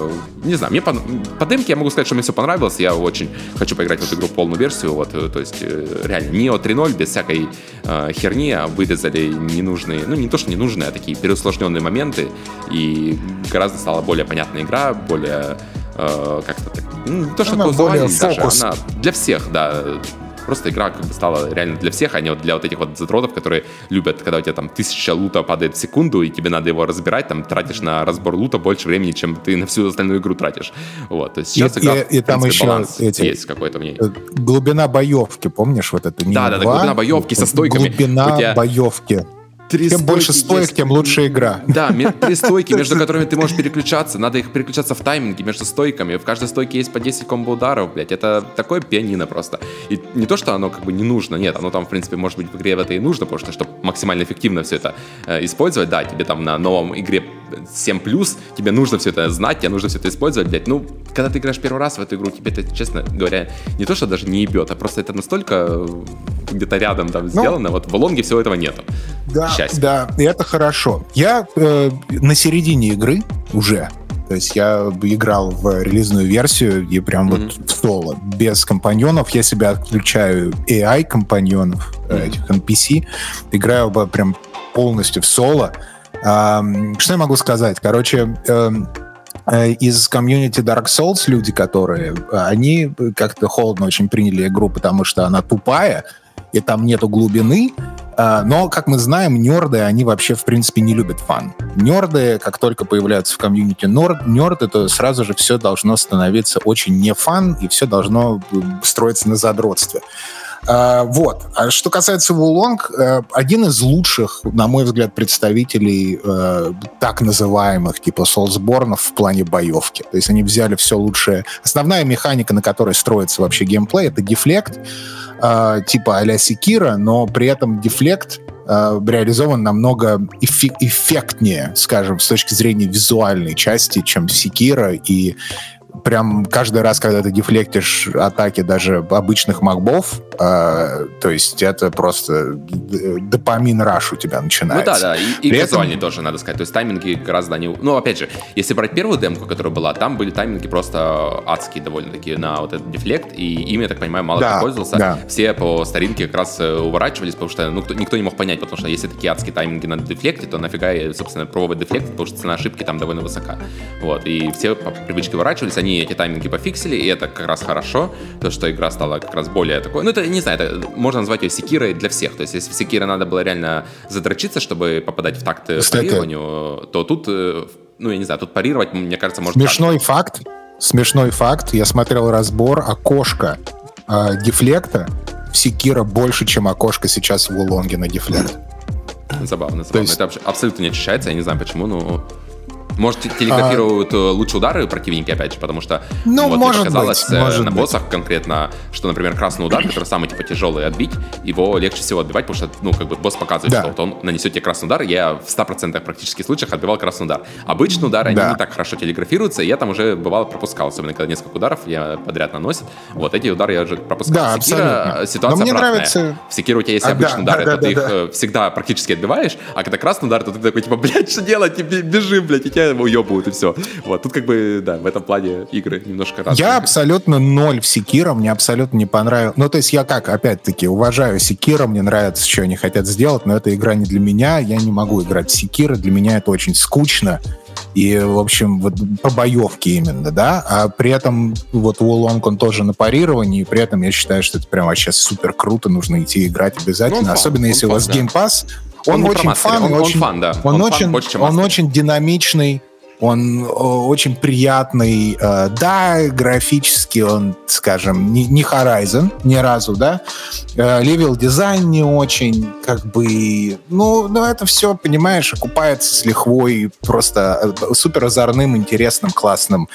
не знаю, мне по, по демке я могу сказать, что мне все понравилось. Я очень хочу поиграть в эту игру полную версию. Вот, э, то есть, э, реально, Neo 3.0 без всякой э, херни а вырезали ненужные, ну, не то, что ненужные, а такие переусложненные моменты. И гораздо стала более понятная игра, более э, как-то так. Ну, то, что она более даже, она для всех, да Просто игра как бы стала реально для всех, а не вот для вот этих вот задротов, которые любят, когда у тебя там тысяча лута падает в секунду, и тебе надо его разбирать, там тратишь на разбор лута больше времени, чем ты на всю остальную игру тратишь. Вот, то есть сейчас и, игра, и, и там еще баланс эти, есть какой-то в ней. Э, глубина боевки, помнишь вот это? Да, да, да, глубина боевки со стойками. Глубина тебя... боевки. Три Чем больше стоек, есть... тем лучше игра. Да, три стойки, между которыми ты можешь переключаться. Надо их переключаться в тайминге между стойками. В каждой стойке есть по 10 комбо-ударов, блядь. Это такое пианино просто. И не то, что оно как бы не нужно, нет, оно там, в принципе, может быть, в игре в это и нужно, потому что, чтобы максимально эффективно все это э, использовать, да, тебе там на новом игре 7+, тебе нужно все это знать, тебе нужно все это использовать, блядь. Ну, когда ты играешь первый раз в эту игру, тебе это, честно говоря, не то, что даже не ебет, а просто это настолько где-то рядом там ну, сделано. Вот в Лонге всего этого нету. Да, Счастье. да, и это хорошо. Я э, на середине игры уже, то есть я играл в релизную версию и прям mm-hmm. вот в соло, без компаньонов. Я себя отключаю AI компаньонов, mm-hmm. этих NPC, играю прям полностью в соло. Что я могу сказать? Короче, эм, э, из комьюнити Dark Souls люди, которые, они как-то холодно очень приняли игру, потому что она тупая, и там нету глубины, а, но, как мы знаем, нерды, они вообще, в принципе, не любят fun. Нерды, как только появляются в комьюнити нерды, то сразу же все должно становиться очень не fun, и все должно строиться на задротстве. А, вот. А что касается Вулонг, э, один из лучших, на мой взгляд, представителей э, так называемых типа Soulsborne в плане боевки. То есть они взяли все лучшее. Основная механика, на которой строится вообще геймплей, это дефлект, э, типа а-ля Секира, но при этом дефлект реализован намного эффектнее, скажем, с точки зрения визуальной части, чем Секира, и прям каждый раз, когда ты дефлектишь атаки даже обычных магбов, э, то есть это просто допамин раш у тебя начинается. Ну да, да, и, и визуальный этом... тоже, надо сказать. То есть тайминги гораздо они... Ну, опять же, если брать первую демку, которая была, там были тайминги просто адские довольно-таки на вот этот дефлект, и ими, я так понимаю, мало да, кто пользовался. Да. Все по старинке как раз э, уворачивались, потому что ну, кто, никто не мог понять, потому что если такие адские тайминги на дефлекте, то нафига, собственно, пробовать дефлект, потому что цена ошибки там довольно высока. Вот, и все по привычке уворачивались, они эти тайминги пофиксили, и это как раз хорошо, то, что игра стала как раз более такой, ну, это, не знаю, это можно назвать ее секирой для всех, то есть если в секире надо было реально задрочиться, чтобы попадать в такт парированию, то тут, э, ну, я не знаю, тут парировать, мне кажется, можно... Смешной каждый. факт, смешной факт, я смотрел разбор, окошко э, дефлекта в Секира больше, чем окошко сейчас в Улонге на дефлект. Забавно, забавно. Есть... Это абсолютно не ощущается, я не знаю почему, но может, телеграфируют а... лучше удары противники, опять же, потому что ну, вот может мне показалось быть, э, может на боссах быть. конкретно, что, например, красный удар, который самый типа тяжелый отбить, его легче всего отбивать, потому что, ну, как бы босс показывает, да. что вот он нанесет тебе красный удар. Я в 100% практически случаях отбивал красный удар. Обычный удар, да. они не так хорошо телеграфируются, и я там уже бывало пропускал, особенно когда несколько ударов я подряд наносит. Вот эти удары я уже пропускал. Да, Секира, абсолютно. ситуация Но мне обратная. нравится... В Секиро у тебя есть а, обычный да, удар, да, это да, ты да, их да. всегда практически отбиваешь, а когда красный удар, то ты такой, типа, блядь, что делать? Бежим, блядь, и тебя уебывают, и все все. Вот, тут как бы, да, в этом плане игры немножко разные. Я абсолютно ноль в Секира, мне абсолютно не понравилось. Ну, то есть я как, опять-таки, уважаю Секира, мне нравится, что они хотят сделать, но эта игра не для меня, я не могу играть в Секира, для меня это очень скучно. И, в общем, вот по боевке именно, да, а при этом вот Wulong, он тоже на парировании, и при этом я считаю, что это прям вообще супер круто, нужно идти играть обязательно, ну, особенно фан, если у вас да. Pass, он, он очень fun, он, он, очень, fun, да. он, он, очень, больше, он очень динамичный, он очень приятный. Э, да, графически он, скажем, не, не Horizon ни разу, да. Level design не очень, как бы... Ну, ну, это все, понимаешь, окупается с лихвой просто э, супер озорным, интересным, классным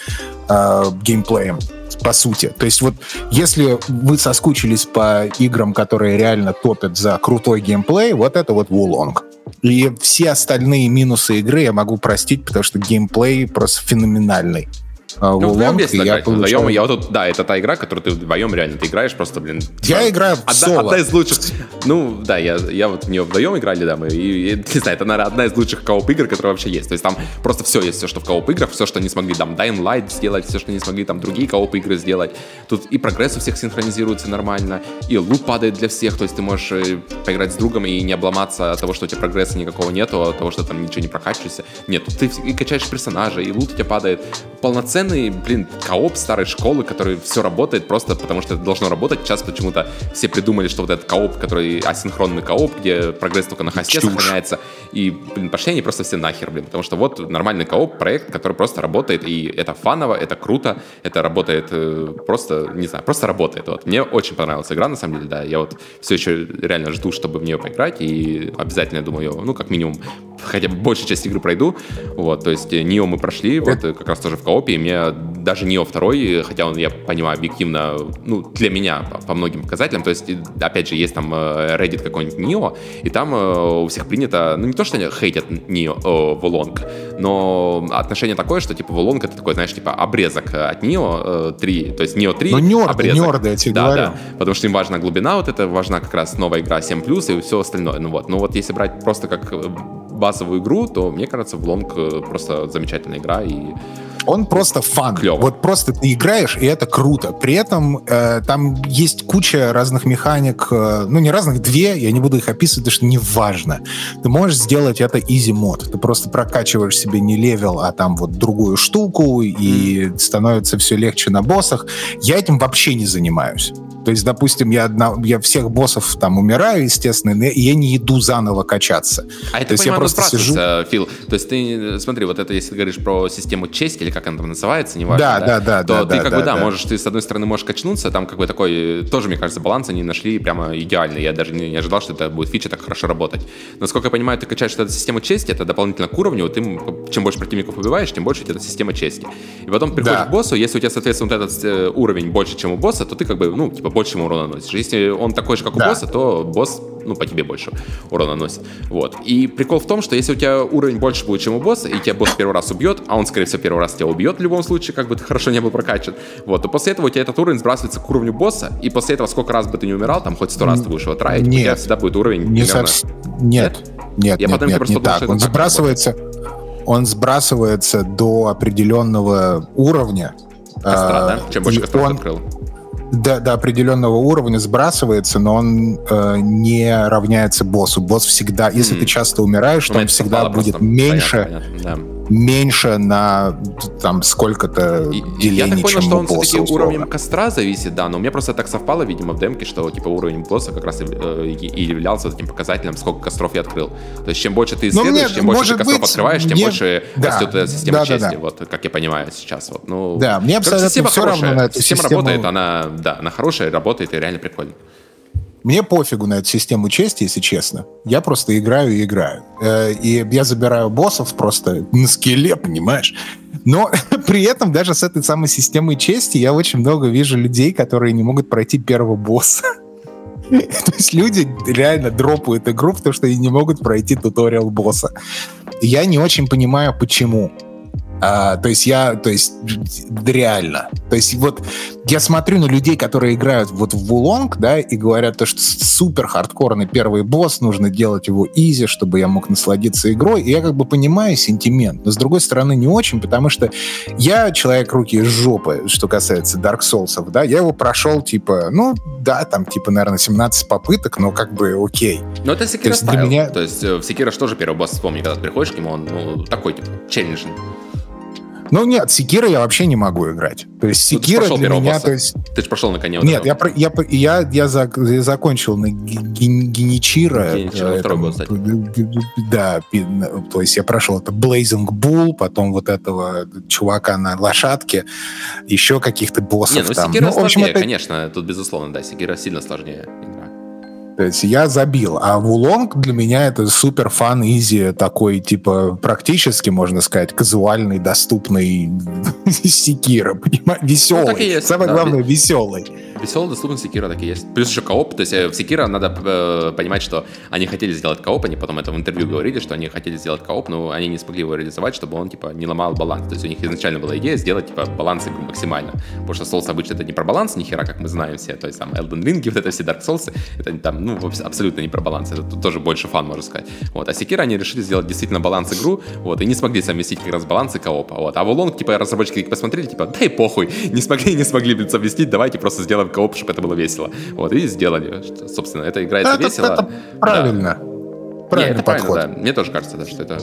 э, геймплеем по сути. То есть вот если вы соскучились по играм, которые реально топят за крутой геймплей, вот это вот Wo Long. И все остальные минусы игры я могу простить, потому что геймплей просто феноменальный. А, ну, вдвоем весело играть. Получаю... Вдвоем, я вот тут, да, это та игра, которую ты вдвоем реально ты играешь просто, блин. Я типа, играю в одна, соло. Одна из лучших. Ну, да, я, я вот в нее вдвоем играли, да, мы, и, и, не знаю, это, наверное, одна из лучших кооп игр, которая вообще есть. То есть там просто все есть, все, что в кооп играх, все, что не смогли там Dying Light сделать, все, что не смогли там другие кооп игры сделать. Тут и прогресс у всех синхронизируется нормально, и лут падает для всех, то есть ты можешь э, поиграть с другом и не обломаться от того, что у тебя прогресса никакого нету, от того, что там ничего не прокачиваешься. Нет, ты и качаешь персонажа, и лут у тебя падает. Полноценный, блин, кооп старой школы, который все работает просто потому, что это должно работать. Сейчас почему-то все придумали, что вот этот кооп, который асинхронный кооп, где прогресс только на хосте Чушь. сохраняется, и, блин, пошли они просто все нахер, блин, потому что вот нормальный кооп, проект, который просто работает, и это фаново, это круто, это работает э, просто, не знаю, просто работает. Вот. Мне очень понравилась игра, на самом деле, да, я вот все еще реально жду, чтобы в нее поиграть, и обязательно, я думаю, ну, как минимум, хотя бы большую часть игры пройду, вот, то есть Нио мы прошли, вот, как раз тоже в коопе, и мне даже Нио второй, хотя он, я понимаю, объективно, ну, для меня по, по многим показателям, то есть, опять же, есть там э, Reddit какой-нибудь Нио, и там э, у всех принято, ну, не то, что они хейтят Нио, э, Волонг, но отношение такое, что, типа, Волонг это такой, знаешь, типа, обрезок от Нио 3, то есть Нио 3 ну, нерды, обрезок. нерды, я тебе да, говорю. Да, потому что им важна глубина вот это, важна как раз новая игра 7+, и все остальное, ну вот, ну вот если брать просто как базовую игру, то мне кажется, Wo Long просто замечательная игра и он просто fun. Клево. Вот просто ты играешь, и это круто. При этом э, там есть куча разных механик, э, ну не разных, две, я не буду их описывать, потому что не важно. Ты можешь сделать это easy mode. Ты просто прокачиваешь себе не level, а там вот другую штуку, и mm. становится все легче на боссах. Я этим вообще не занимаюсь. То есть, допустим, я, одна, я всех боссов там умираю, естественно, и я не иду заново качаться. А это, То есть я просто сижу... Фил. То есть ты, смотри, вот это, если ты говоришь про систему чести, или как она там называется, неважно, Да, да, да, то да, ты да, как да, бы, да, да. можешь, ты с одной стороны можешь качнуться, там как бы такой, тоже, мне кажется, баланс они нашли прямо идеальный. Я даже не, не ожидал, что это будет фича так хорошо работать. Насколько я понимаю, ты качаешь эту систему чести, это дополнительно к уровню, ты, чем больше противников убиваешь, тем больше у тебя эта система чести. И потом приходишь Да. к боссу, если у тебя, соответственно, вот этот э, уровень больше, чем у босса, то ты как бы, ну, типа, больше ему урона наносишь. Если он такой же, как у Да. босса, то босс, ну, по тебе больше урона наносит. Вот. И прикол в том, что если у тебя уровень больше будет, чем у босса, и тебя босс первый раз убьет, а он, скорее всего, первый раз тебя убьет в любом случае, как бы ты хорошо не был прокачан, вот, то после этого у тебя этот уровень сбрасывается к уровню босса, и после этого сколько раз бы ты не умирал, там хоть сто раз ты будешь его траить, у Нет. тебя всегда будет уровень Не примерно- совсем. Нет, нет, Я нет, потом нет, просто не так. Он так сбрасывается, он сбрасывается до определенного уровня. костра, а, да? Чем больше и костров он- открыл. До, до определенного уровня сбрасывается, но он э, не равняется боссу. Босс всегда, если Мгм. ты часто умираешь, то он всегда будет меньше, Понятно, понятно, да. Меньше на там сколько-то делений, я так понял, что он все-таки уровнем костра зависит, да, но у меня просто так совпало, видимо, в демке, что типа уровень босса как раз и, э, и- являлся таким показателем, сколько костров я открыл. То есть чем больше ты Ну, исследуешь, мне- чем больше ты костров быть, открываешь, тем мне- больше да, растет система да, да, чести, да. вот как я понимаю сейчас. Вот. Ну, Да, мне абсолютно система всё равно хорошая. на эту система систему. работает, она, да, она хорошая, работает и реально прикольно. Мне пофигу на эту систему чести, если честно. Я просто играю и играю. Э, И я забираю боссов просто на скеле, понимаешь? Но при этом даже с этой самой системой чести я очень много вижу людей, которые не могут пройти первого босса. То есть люди реально дропают игру, потому что они не могут пройти туториал босса. Я не очень понимаю, почему. А, то есть я, то есть реально. То есть вот я смотрю на людей, которые играют вот в Вулонг, да, и говорят, то, что супер хардкорный первый босс, нужно делать его изи, чтобы я мог насладиться игрой. И я как бы понимаю сентимент, но с другой стороны не очень, потому что я человек руки из жопы, что касается Dark Souls, да, я его прошел типа, ну да, там типа, наверное, 17 попыток, но как бы окей. Но это Секира есть для меня- То есть э, в Секира что же первый босс, вспомни, когда ты приходишь к нему, он ну, такой, типа, челленджин. Ну нет, Секира я вообще не могу играть. То есть Ну, Секира прошел для меня, босса. то есть Ты же прошел на коне. Нет, я, я, я, я, зак- я закончил на ген- ген- Геничира. Э, кстати. Да, то есть я прошел это Blazing Bull, потом вот этого чувака на лошадке, еще каких-то боссов Не, ну там. Секира Ну, в общем, сложнее, это- конечно, тут безусловно, да, Секира сильно сложнее. То есть я забил. А Вулонг для меня это супер фан изи такой, типа, практически, можно сказать, казуальный, доступный Sekiro, понимаешь? Веселый. Ну, Самое да. главное, веселый. Веселая доступность Sekiro так и есть. Плюс еще кооп. То есть э, в Sekiro надо э, понимать, что они хотели сделать кооп, они потом это в интервью говорили, что они хотели сделать кооп, но они не смогли его реализовать, чтобы он типа не ломал баланс. То есть у них изначально была идея сделать типа баланс игры максимально. Потому что Souls обычно это не про баланс, ни хера, как мы знаем все. То есть там Elden Ring, вот это все Dark Souls, это там, ну, абсолютно не про баланс. Это тоже больше fun, можно сказать. Вот. А Sekiro они решили сделать действительно баланс игру, вот, и не смогли совместить как раз баланс и коопа. Вот. А Wo Long, типа, разработчики посмотрели, типа, дай похуй, не смогли, не смогли блин, совместить, давайте просто сделаем кооп, чтобы это было весело. Вот, и сделали. Что, Собственно, это играется Это, весело. это правильно. Не, Правильный это подход. правильно, да. Мне тоже кажется, да, что это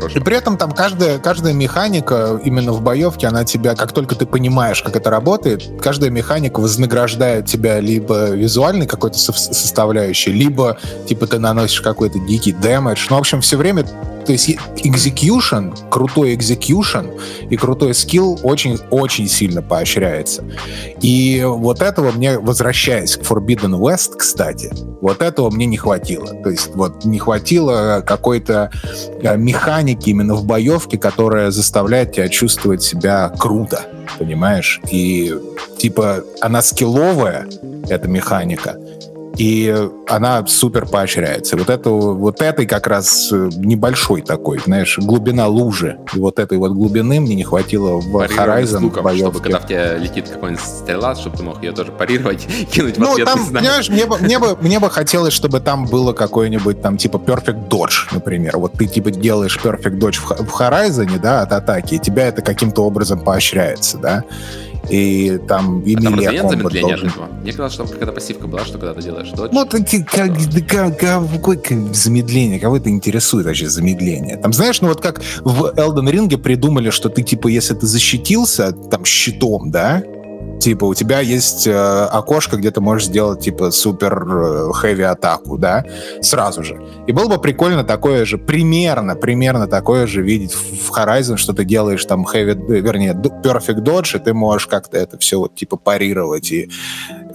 И хороший. при этом там каждая, каждая механика именно в боевке, она тебя, как только ты понимаешь, как это работает, каждая механика вознаграждает тебя либо визуальной какой-то со- составляющей, либо типа ты наносишь какой-то дикий дэмэдж. Ну, в общем, все время то есть execution, крутой execution и крутой скилл очень-очень сильно поощряется. И вот этого мне, возвращаясь к Forbidden West, кстати, вот этого мне не хватило. То есть вот не хватило какой-то э, механики именно в боевке, которая заставляет тебя чувствовать себя круто, понимаешь? И типа она скилловая, эта механика, и она супер поощряется. Вот, это, вот этой как раз э, небольшой такой, знаешь, глубина лужи. И вот этой вот глубины мне не хватило в Horizon луком, чтобы когда в тебя летит какой-нибудь стрела, чтобы ты мог ее тоже парировать, кинуть в Ну, ответ, там, не знаю. понимаешь, мне бы, мне, бы, мне бы хотелось, чтобы там было какой-нибудь там типа Perfect Dodge, например. Вот ты типа делаешь Perfect Dodge в, в Horizon, да, от атаки, и тебя это каким-то образом поощряется, да. И там и А там замедления от должен- этого? Мне казалось, что какая-то пассивка была, что когда ты делаешь дочь. Ну, и как, как- как- какое замедление? Кого это интересует вообще замедление? Там, знаешь, ну вот как в Elden Ring придумали, что ты, типа, если ты защитился там щитом, да, Типа, у тебя есть э, окошко, где ты можешь сделать, типа, супер хэви атаку, да, сразу же. И было бы прикольно такое же, примерно, примерно такое же видеть в Horizon, что ты делаешь там э, вернее, perfect dodge, и ты можешь как-то это все вот, типа, парировать, и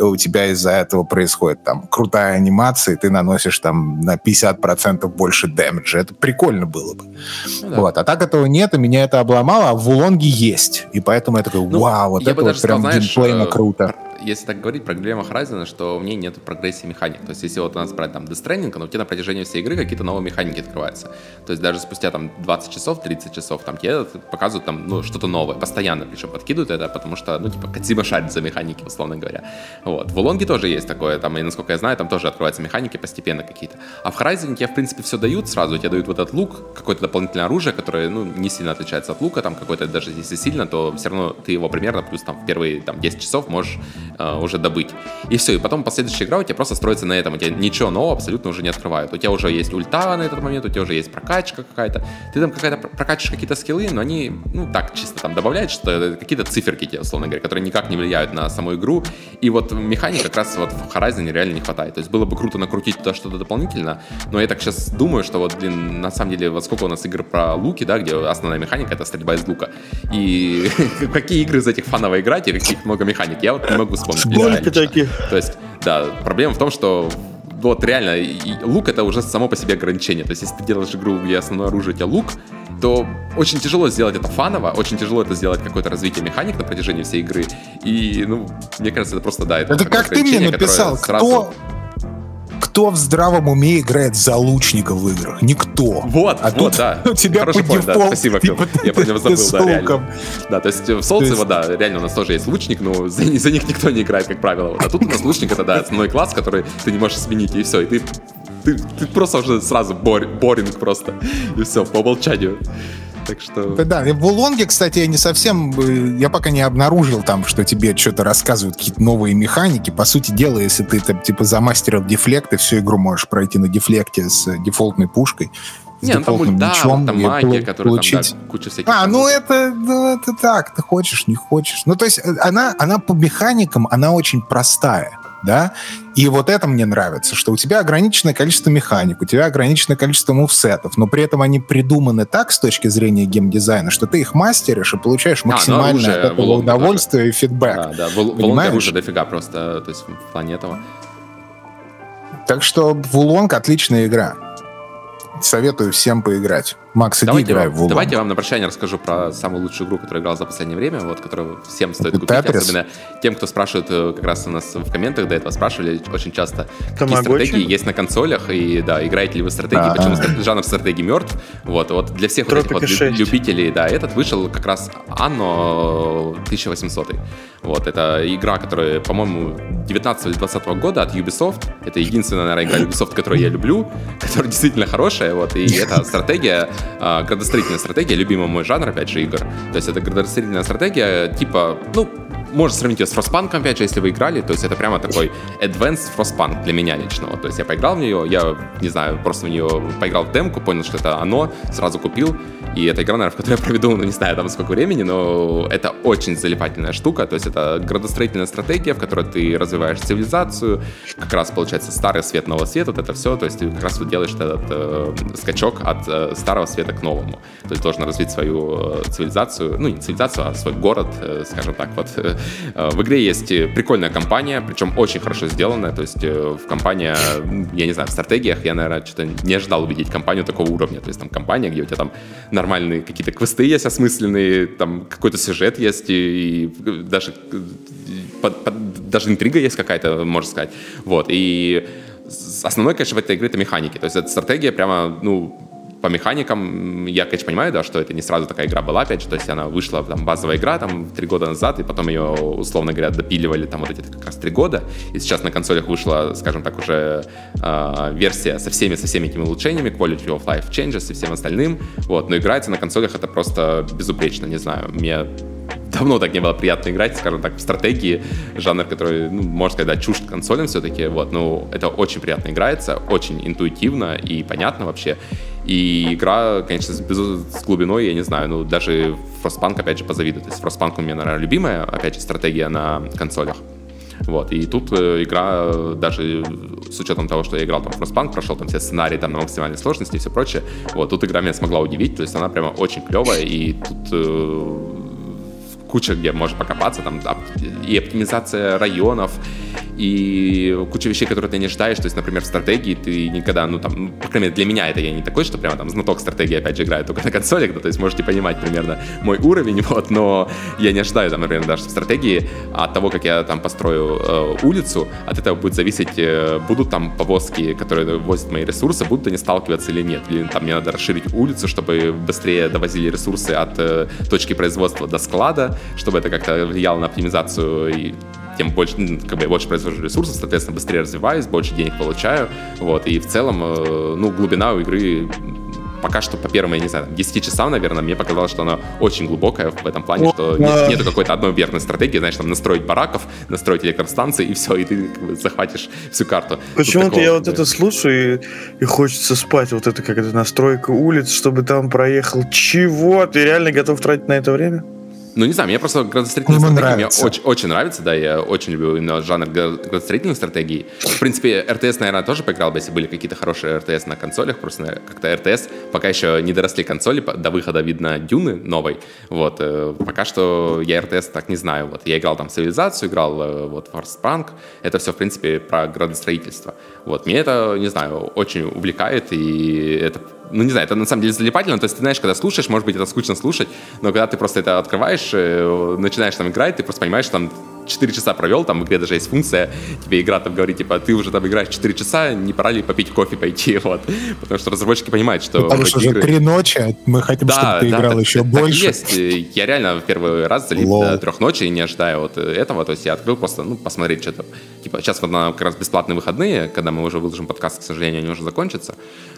у тебя из-за этого происходит там крутая анимация, и ты наносишь там на 50% больше дэмэджа. Это прикольно было бы. Ну, да. Вот. А так этого нет, и меня это обломало, а в Улонге есть. И поэтому я такой, ну, вау, вот это вот прям знаешь, геймплейно э, круто если так говорить, проблема Horizon, что в ней нет прогрессии механик. То есть, если вот у нас брать там Death Stranding, но у тебя на протяжении всей игры какие-то новые механики открываются. То есть, даже спустя там 20 часов, 30 часов, там тебе показывают там, ну, что-то новое, постоянно причем подкидывают это, потому что, ну, типа, Кадзима шарит за механики, условно говоря. Вот. В Улонге тоже есть такое, там, и насколько я знаю, там тоже открываются механики постепенно какие-то. А в Horizon тебе, в принципе, все дают сразу, тебе дают вот этот лук, какое-то дополнительное оружие, которое, ну, не сильно отличается от лука, там, какой-то, даже если сильно, то все равно ты его примерно, плюс там в первые, там, 10 часов можешь э, уже добыть. И все, и потом последующая игра у тебя просто строится на этом, у тебя ничего нового абсолютно уже не открывают. У тебя уже есть ульта на этот момент, у тебя уже есть прокачка какая-то. Ты там какая-то прокачиваешь какие-то скиллы, но они, ну, так, чисто там добавляют, что какие-то циферки тебе, условно говоря, которые никак не влияют на саму игру. И вот механики как раз вот в Horizon реально не хватает. То есть было бы круто накрутить туда что-то дополнительно, но я так сейчас думаю, что вот, блин, на самом деле, вот сколько у нас игр про луки, да, где основная механика — это стрельба из лука. И какие игры из этих фаново играть и каких много механик, я вот не могу вспомнить таких. То есть, да, проблема в том, что вот реально, лук это уже само по себе ограничение. То есть, если ты делаешь игру, где основное оружие у тебя лук, то очень тяжело сделать это фаново, очень тяжело это сделать какое-то развитие механик на протяжении всей игры. И, ну, мне кажется, это просто, да, это, это как ты мне написал, сразу... кто кто в здравом уме играет за лучника в играх? Никто. Вот, а вот, тут да. у тебя Хороший по point, дефолт, да, спасибо, типа, Я про него забыл, да, реально. Да, то есть в Солнце, есть... да, реально у нас тоже есть лучник, но за, за них никто не играет, как правило. Вот. А тут у нас лучник это, да, основной класс, который ты не можешь сменить, и все, и ты ты, ты просто уже сразу бор, боринг просто. И все, по умолчанию. Так что... Да, в Улонге, кстати, я не совсем... Э, я пока не обнаружил там, что тебе что-то рассказывают, какие-то новые механики. По сути дела, если ты там, типа, замастерил дефлект, ты всю игру можешь пройти на дефлекте с дефолтной пушкой. С не, ну там мечом, там магия, которая получить... там, да, куча всяких... А, ну это, ну это так, ты хочешь, не хочешь. Ну, то есть э, она, она по механикам, она очень простая да, и вот это мне нравится, что у тебя ограниченное количество механик, у тебя ограниченное количество мувсетов, но при этом они придуманы так с точки зрения геймдизайна, что ты их мастеришь и получаешь а, ну, максимальное а, от этого удовольствие тоже. и фидбэк. Да, да, в, Понимаешь? уже дофига просто, то есть в плане этого. Так что Вулонг отличная игра. Советую всем поиграть. Макс, иди давайте играй в Вулон. Давайте я вам на прощание расскажу про самую лучшую игру, которую я играл за последнее время, вот, которую всем стоит купить, Тетрис? особенно тем, кто спрашивает, э, как раз у нас в комментах до этого спрашивали очень часто, какие стратегии есть на консолях, и да, играете ли вы стратегии, А-а-а. почему жанр стратегии мертв. Вот, вот для всех вот этих вот любителей, да, этот вышел как раз Anno 1800. Вот, это игра, которая, по-моему, 19 или 20 года от Ubisoft. Это единственная, наверное, игра Ubisoft, которую я люблю, которая действительно хорошая, вот, и это стратегия а, градостроительная стратегия, любимый мой жанр, опять же, игр. То есть это градостроительная стратегия, типа, ну, можно сравнить ее с Frostpunk, опять же, если вы играли, то есть это прямо такой advanced Frostpunk для меня лично. То есть я поиграл в нее, я, не знаю, просто в нее поиграл в демку, понял, что это оно, сразу купил, и эта игра, наверное, в которой я проведу, ну, не знаю, там сколько времени, но это очень залипательная штука, то есть это градостроительная стратегия, в которой ты развиваешь цивилизацию, как раз, получается, старый свет, новый свет, вот это все, то есть ты как раз вот делаешь этот э, скачок от э, старого света к новому. То есть должен развить свою э, цивилизацию, ну, не цивилизацию, а свой город, э, скажем так, вот, Э, в игре есть прикольная компания, причем очень хорошо сделанная. То есть э, в компания, я не знаю, в стратегиях я, наверное, что-то не ожидал увидеть компанию такого уровня. То есть там компания, где у тебя там нормальные какие-то квесты есть осмысленные, там какой-то сюжет есть и, и даже, под, под, даже интрига есть какая-то, можно сказать. Вот. И основной, конечно, в этой игре это механики. То есть это стратегия прямо, ну, по механикам, я, конечно, понимаю, да, что это не сразу такая игра была, опять же, то есть она вышла, там, базовая игра, там, три года назад, и потом ее, условно говоря, допиливали, там, вот эти как раз три года, и сейчас на консолях вышла, скажем так, уже э, версия со всеми, со всеми этими улучшениями, Quality of Life Changes и всем остальным, вот, но играется на консолях это просто безупречно, не знаю, мне давно так не было приятно играть, скажем так, в стратегии, жанр, который, ну, можно сказать, да, чужд консолям все-таки, вот, ну, это очень приятно играется, очень интуитивно и понятно вообще, И игра, конечно, с, с глубиной, я не знаю, ну, даже Frostpunk, опять же, позавидует. То есть Frostpunk у меня, наверное, любимая, опять же, стратегия на консолях. Вот, и тут э, игра, даже с учетом того, что я играл там в Frostpunk, прошел там все сценарии там на максимальной сложности и все прочее, вот, тут игра меня смогла удивить, то есть она прямо очень клевая, и тут э, куча, где можешь покопаться, там и оптимизация районов, и куча вещей, которые ты не ожидаешь. То есть, например, в стратегии ты никогда, ну там, ну, по крайней мере, для меня это я не такой, что прямо там знаток стратегии опять же играю только на консолях, да, то есть можете понимать примерно мой уровень, вот, но я не ожидаю, там, например, даже в стратегии от того, как я там построю э, улицу, от этого будет зависеть, э, будут там повозки, которые возят мои ресурсы, будут они сталкиваться или нет, или там мне надо расширить улицу, чтобы быстрее довозили ресурсы от э, точки производства до склада, чтобы это как-то влияло на оптимизацию и тем больше, как бы я больше произвожу ресурсов, соответственно, быстрее развиваюсь, больше денег получаю, вот, и в целом, э, ну, глубина у игры пока что по первым, я не знаю, 10 часам, наверное, мне показалось, что она очень глубокая в этом плане, что нет, нету какой-то одной верной стратегии, знаешь, там настроить бараков, настроить электростанции, и все, и ты как бы, захватишь всю карту. Почему-то я вот это слушаю, и, и хочется спать, вот это как это настройка улиц, чтобы там проехал. Чего? Ты реально готов тратить на это время? Ну, не знаю, мне просто градостроительные Ему стратегии нравится. мне очень, очень нравится, да, я очень люблю именно жанр градостроительных стратегий. В принципе, РТС, наверное, тоже поиграл бы, если были какие-то хорошие РТС на консолях, просто как-то РТС пока еще не доросли консоли, до выхода видно Дюны новой, вот, э, пока что я РТС так не знаю, вот, я играл там Цивилизацию, играл э, вот Farsprank, это все, в принципе, про градостроительство, вот, мне это, не знаю, очень увлекает, и это ну, не знаю, это на самом деле залипательно, то есть ты знаешь, когда слушаешь, может быть, это скучно слушать, но когда ты просто это открываешь, э, начинаешь там играть, ты просто понимаешь, что там 4 часа провел, там в игре даже есть функция, тебе игра там говорит, типа, ты уже там играешь 4 часа, не пора ли попить кофе пойти, вот. Потому что разработчики понимают, что... Потому что уже 3 ночи, мы хотим, да, чтобы ты да, играл так, еще так, больше. Так есть. Я реально в первый раз залип Лол. до трех ночи, не ожидая вот этого, то есть я открыл просто, ну, посмотреть что-то. Типа, сейчас вот на как раз бесплатные выходные, когда мы уже выложим подкаст, к сожалению, они уже закончатся,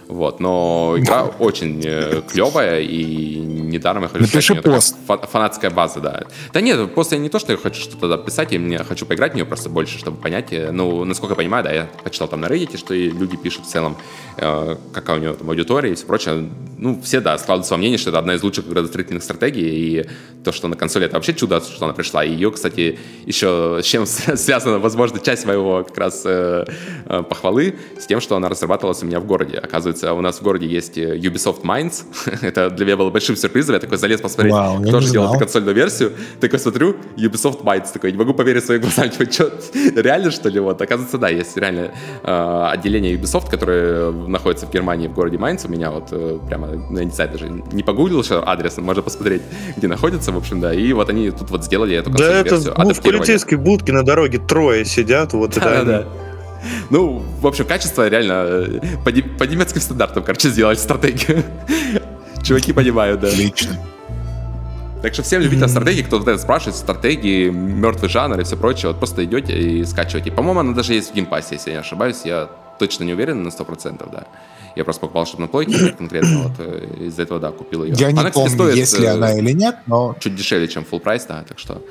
вот, но игра очень э, клевая, и недаром я хочу Напиши сказать, пост. фанатская база, да. Да нет, просто не то, что я хочу что-то писать, я мне хочу поиграть в нее просто больше, чтобы понять. Э, ну, насколько я понимаю, да, я почитал там на Reddit, что и люди пишут в целом, э, какая у него там аудитория и все прочее. Ну, все, да, складываются во мнение, что это одна из лучших градостроительных стратегий, и то, что на консоли, это вообще чудо, что она пришла. И ее, кстати, еще с чем связана, возможно, часть моего как раз э, э, похвалы, с тем, что она разрабатывалась у меня в городе. Оказывается, у нас в городе есть э, Ubisoft Minds. это для меня было большим сюрпризом. Я такой залез посмотреть, Вау, кто же делал эту консольную версию. Такой смотрю, Ubisoft Minds. Такой, не могу поверить своим глазам. Типа, что, реально, что ли? Вот, оказывается, да, есть реально э, отделение Ubisoft, которое находится в Германии, в городе Майнц. У меня вот э, прямо, ну, я не знаю, даже не погуглил еще адрес, можно посмотреть, где находится, в общем, да. И вот они тут вот сделали эту да. Да, это в полицейской будке на дороге трое сидят, вот да, это да. Ну, в общем, качество реально э, по, по немецким стандартам, короче, сделали стратегию. Чуваки понимают, да. Отлично. Так что всем любителям стратегии, кто вот это спрашивает, стратегии, мертвый жанр и все прочее, вот просто идете и скачиваете. По-моему, она даже есть в Game Pass е, если я не ошибаюсь. Я точно не уверен на 100%, да. Я просто покупал, чтобы на плойке конкретно, вот э, из-за этого, да, купил ее. Я она, не помню, стоит, есть ли э, она или нет, но... Чуть дешевле, чем full price, да, так что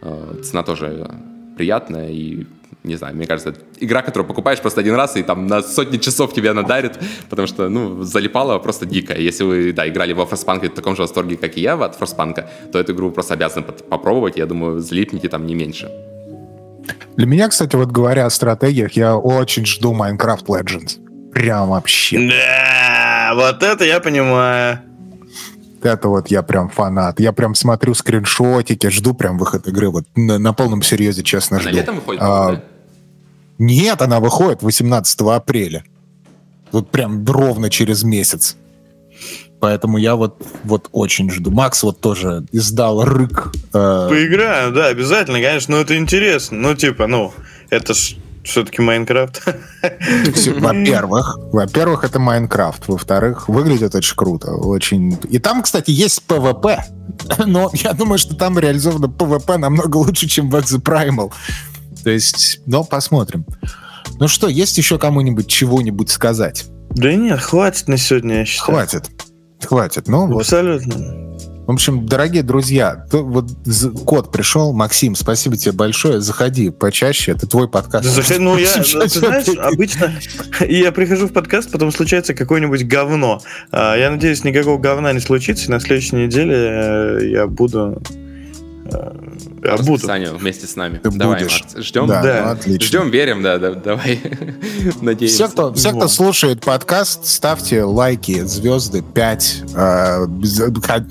э, цена тоже приятная и не знаю, мне кажется, игра, которую покупаешь просто один раз и там на сотни часов тебе она дарит, потому что, ну, залипала просто дико. Если вы, да, играли во Frostpunk в таком же восторге, как и я от Frostpunk, то эту игру просто обязаны попробовать, я думаю, залипните там не меньше. Для меня, кстати, вот говоря о стратегиях, я очень жду Minecraft Legends. Прям вообще. Да, вот это я понимаю. Это вот я прям фанат. Я прям смотрю скриншотики, жду прям выход игры. Вот на, на полном серьезе, честно, она жду. летом выходит? А, да? Нет, она выходит 18 апреля. Вот прям ровно через месяц. Поэтому я вот, вот очень жду. Макс вот тоже издал рык. Э... Поиграем, да, обязательно, конечно. Но это интересно. Ну, типа, ну, это ж все-таки Майнкрафт. Во-первых, во-первых, это Майнкрафт. Во-вторых, выглядит очень круто. Очень. И там, кстати, есть PvP. Но я думаю, что там реализовано PvP намного лучше, чем в Exoprimal. То есть, ну, посмотрим. Ну что, есть еще кому-нибудь чего-нибудь сказать? Да нет, хватит на сегодня, я считаю. Хватит. Хватит. Ну, Абсолютно. Вот. В общем, дорогие друзья, то, вот код пришел. Максим, спасибо тебе большое. Заходи почаще. Это твой подкаст. Да, слушай, ну я, Чё- ты знаешь, обычно я прихожу в подкаст, потом случается какое-нибудь говно. А, Я надеюсь, никакого говна не случится, и на следующей неделе э, я буду... э, Я По буду. расписанию вместе с нами. Ты Давай, будешь. Макс, ждем. Да, Да. ну, отлично. Ждем, верим, да, да, давай. Надеемся. Все кто, все, кто слушает подкаст, ставьте лайки, звезды 5,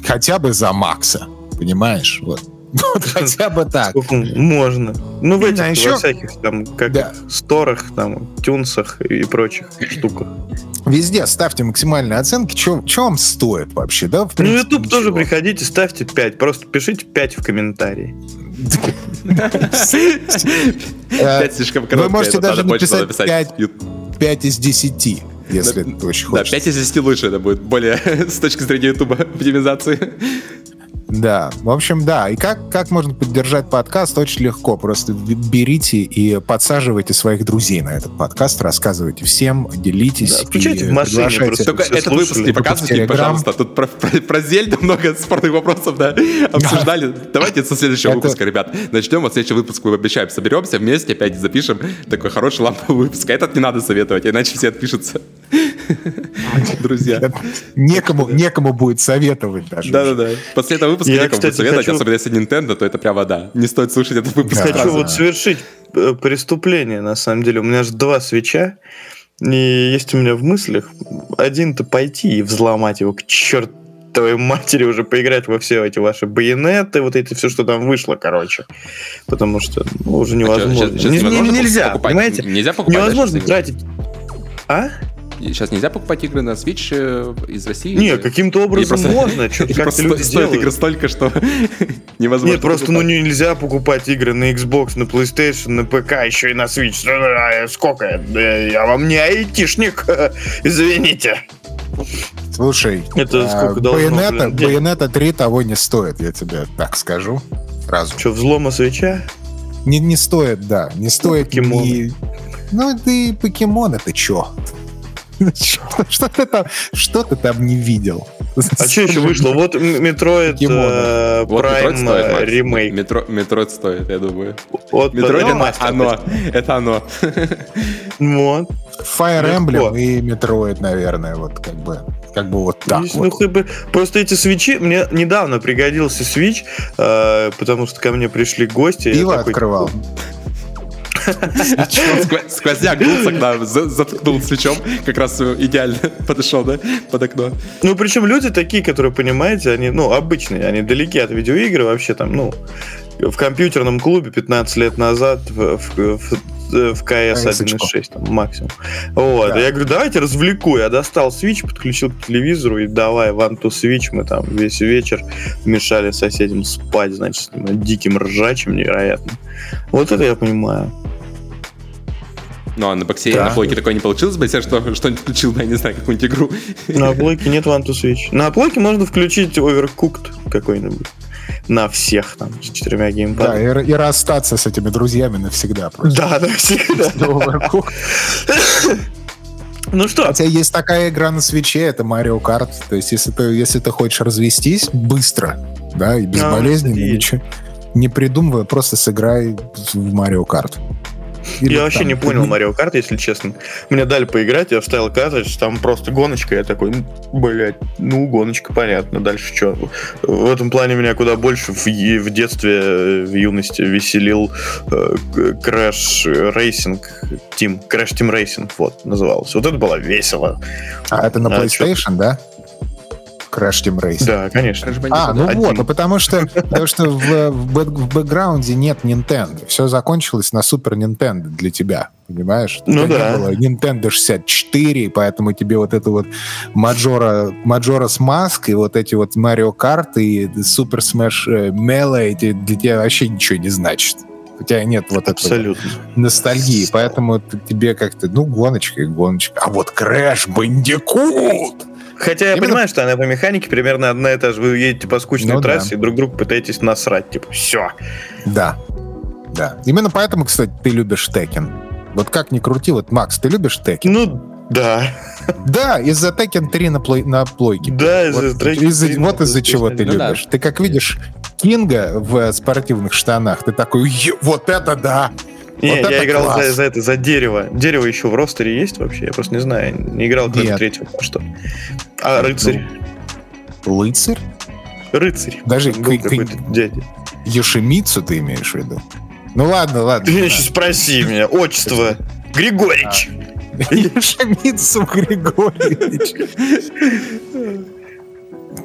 хотя бы за Макса. Понимаешь? Вот. Вот хотя бы так. Сколько можно. Ну, в этих, А еще- во всяких, там, как Да. сторах, там, тюнсах и прочих штуках. Везде ставьте максимальные оценки. Что вам стоит вообще? Да, в Ну, принципе, YouTube тоже ничего. приходите, ставьте 5. Просто пишите 5 в комментарии. Э, Пять слишком Вы короткое, можете это даже написать написать. 5, Ю- 5 из 10, если ты очень Да, хочешь. 5 из 10 лучше это будет, более с точки зрения YouTube оптимизации. Да, в общем, да. И как, как можно поддержать подкаст? Очень легко. Просто берите и подсаживайте своих друзей на этот подкаст, рассказывайте всем, делитесь. Да, включайте в машине приглашайте. просто. Только этот выпуск не показывайте, пожалуйста. Тут про, про, про Зельду много спорных вопросов, да, обсуждали. Давайте со следующего Это- выпуска, ребят, начнем. Вот следующий выпуск мы обещаем, соберемся вместе, опять запишем такой хороший ламповый выпуск. А этот не надо советовать, иначе все отпишутся. Друзья. Некому, некому будет советовать даже. Да-да-да. После этого выпуска Я, некому будет кстати, советовать, хочу- особенно если Nintendo, то это прямо да. Не стоит слушать этот выпуск. Да. Хочу сразу. вот совершить э, преступление, на самом деле. У меня же два свеча. И есть у меня в мыслях один-то пойти и взломать его к чертовой матери уже поиграть во все эти ваши байонеты, вот эти все, что там вышло, короче. Потому что ну, уже А невозможно. щас- щас Не- не- невозможно нельзя, покупать? понимаете? Нельзя покупать. да, Невозможно тратить. А? Сейчас нельзя покупать игры на Switch э, из России? Не, каким-то образом просто- можно, просто люди стоит игры столько, что невозможно. Нет, просто ну нельзя покупать игры на Xbox, на PlayStation, на ПК, еще и на Switch. А, Сколько? Да Я вам не айтишник. Извините. Слушай, Это сколько Байонета? Байонета 3 того не стоит, я тебе так скажу сразу. Что, взлома свеча? Не, не стоит, да, не стоит. покемоны. ни- Ну, ты покемон, это чё? Что, что ты там, что ты там не видел? А что еще вышло? Вот Metroid э, Вот Metroid Prime стоит, э, Макс. ремейк. Метро, Metroid стоит, я думаю. Вот Metroid это ремастер. оно. Это оно. Вот. Fire Легко. Emblem и Metroid, наверное, вот как бы, как бы вот так Есть, вот. ну, как бы, просто эти свечи, мне недавно пригодился свич, э, потому что ко мне пришли гости. я Пиво такой, открывал. Сквозняк дул с окна, за- заткнул свечом, как раз идеально подошел, да, под окно. Ну, причем люди такие, которые, понимаете, они, ну, обычные, они далеки от видеоигр вообще там, ну, в компьютерном клубе 15 лет назад в, в, в- в КС 1.6 там, максимум. Вот. Да. Я говорю, давайте развлеку. Я достал Switch, подключил к телевизору и давай one to Switch. Мы там весь вечер мешали соседям спать, значит, с этим диким ржачем невероятно. Вот это я понимаю. Ну, а на боксе Да. на плойке такое не получилось бы, если я что, что-нибудь включил, я не знаю, какую-нибудь игру. На плойке нет one to Switch. На плойке можно включить Overcooked какой-нибудь. На всех там, с четырьмя Да, геймпадами. и, и расстаться с этими друзьями навсегда. просто. Да, да, всегда. Overcooked. Ну что, Хотя есть такая игра на свече, это Mario Kart. То есть, если ты, если ты хочешь развестись быстро, да, и безболезненно, есть. ничего не придумывая, просто сыграй в Mario Kart. Или я вообще не понял Марио Карт, если честно. Мне дали поиграть, я вставил картridж, там просто гоночка, я такой, блядь, ну, гоночка, понятно, дальше что? В этом плане меня куда больше в, в детстве, э, в юности веселил э, Crash Racing Team, Crash Team Racing, вот, назывался. Вот это было весело. А это на А, PlayStation, да? Crash Team Racing. Да, конечно. А, ну Один. вот, ну потому что, потому что в, в бэк- в бэкграунде нет Nintendo. Все закончилось на Супер Nintendo для тебя, понимаешь? Ну да. Было Nintendo 64, и поэтому тебе вот это вот Маджора, Маджора с Маск и вот эти вот Mario Kart и Super Smash Melee эти для тебя вообще ничего не значит. У тебя нет вот этого Абсолютно. ностальгии, поэтому тебе как-то, ну, гоночка и гоночка. А вот Crash Bandicoot! Хотя я Именно- понимаю, что она по механике примерно одна и та же. Вы едете по скучной Ну да. трассе и друг другу пытаетесь насрать. Типа, все. Да, да. Именно поэтому, кстати, ты любишь Текен. Вот как ни крути, вот, Макс, ты любишь Текен? Ну, Да. Да, из-за Tekken 3 на, плой, на плойке. Да, Вот, из-за Tekken из-за- 3 вот из-за чего ты Ну да. любишь. Ты как видишь Кинга в спортивных штанах, ты такой, «Е- вот это да! Не, Вот я играл класс. за, за это, за дерево. Дерево еще в ростере есть вообще? Я просто не знаю. Не играл кроме третьего, а что. А рыцарь? Лыцарь? Рыцарь. Даже Был к- к- какой-то дядя. Йошимицу ты имеешь в виду? Ну ладно, ладно. Ты меня еще спроси меня. Отчество. Григорич. Йошимицу Григорьевич.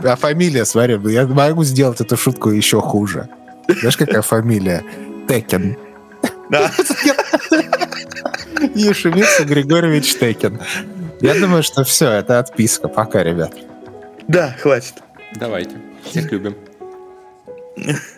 А фамилия, смотри, я могу сделать эту шутку еще хуже. Знаешь, какая фамилия? Текен. Да. Йошимицу Григорьевич Текен. Я думаю, что все, это отписка. Пока, ребят. Да, хватит. Давайте. Всех любим.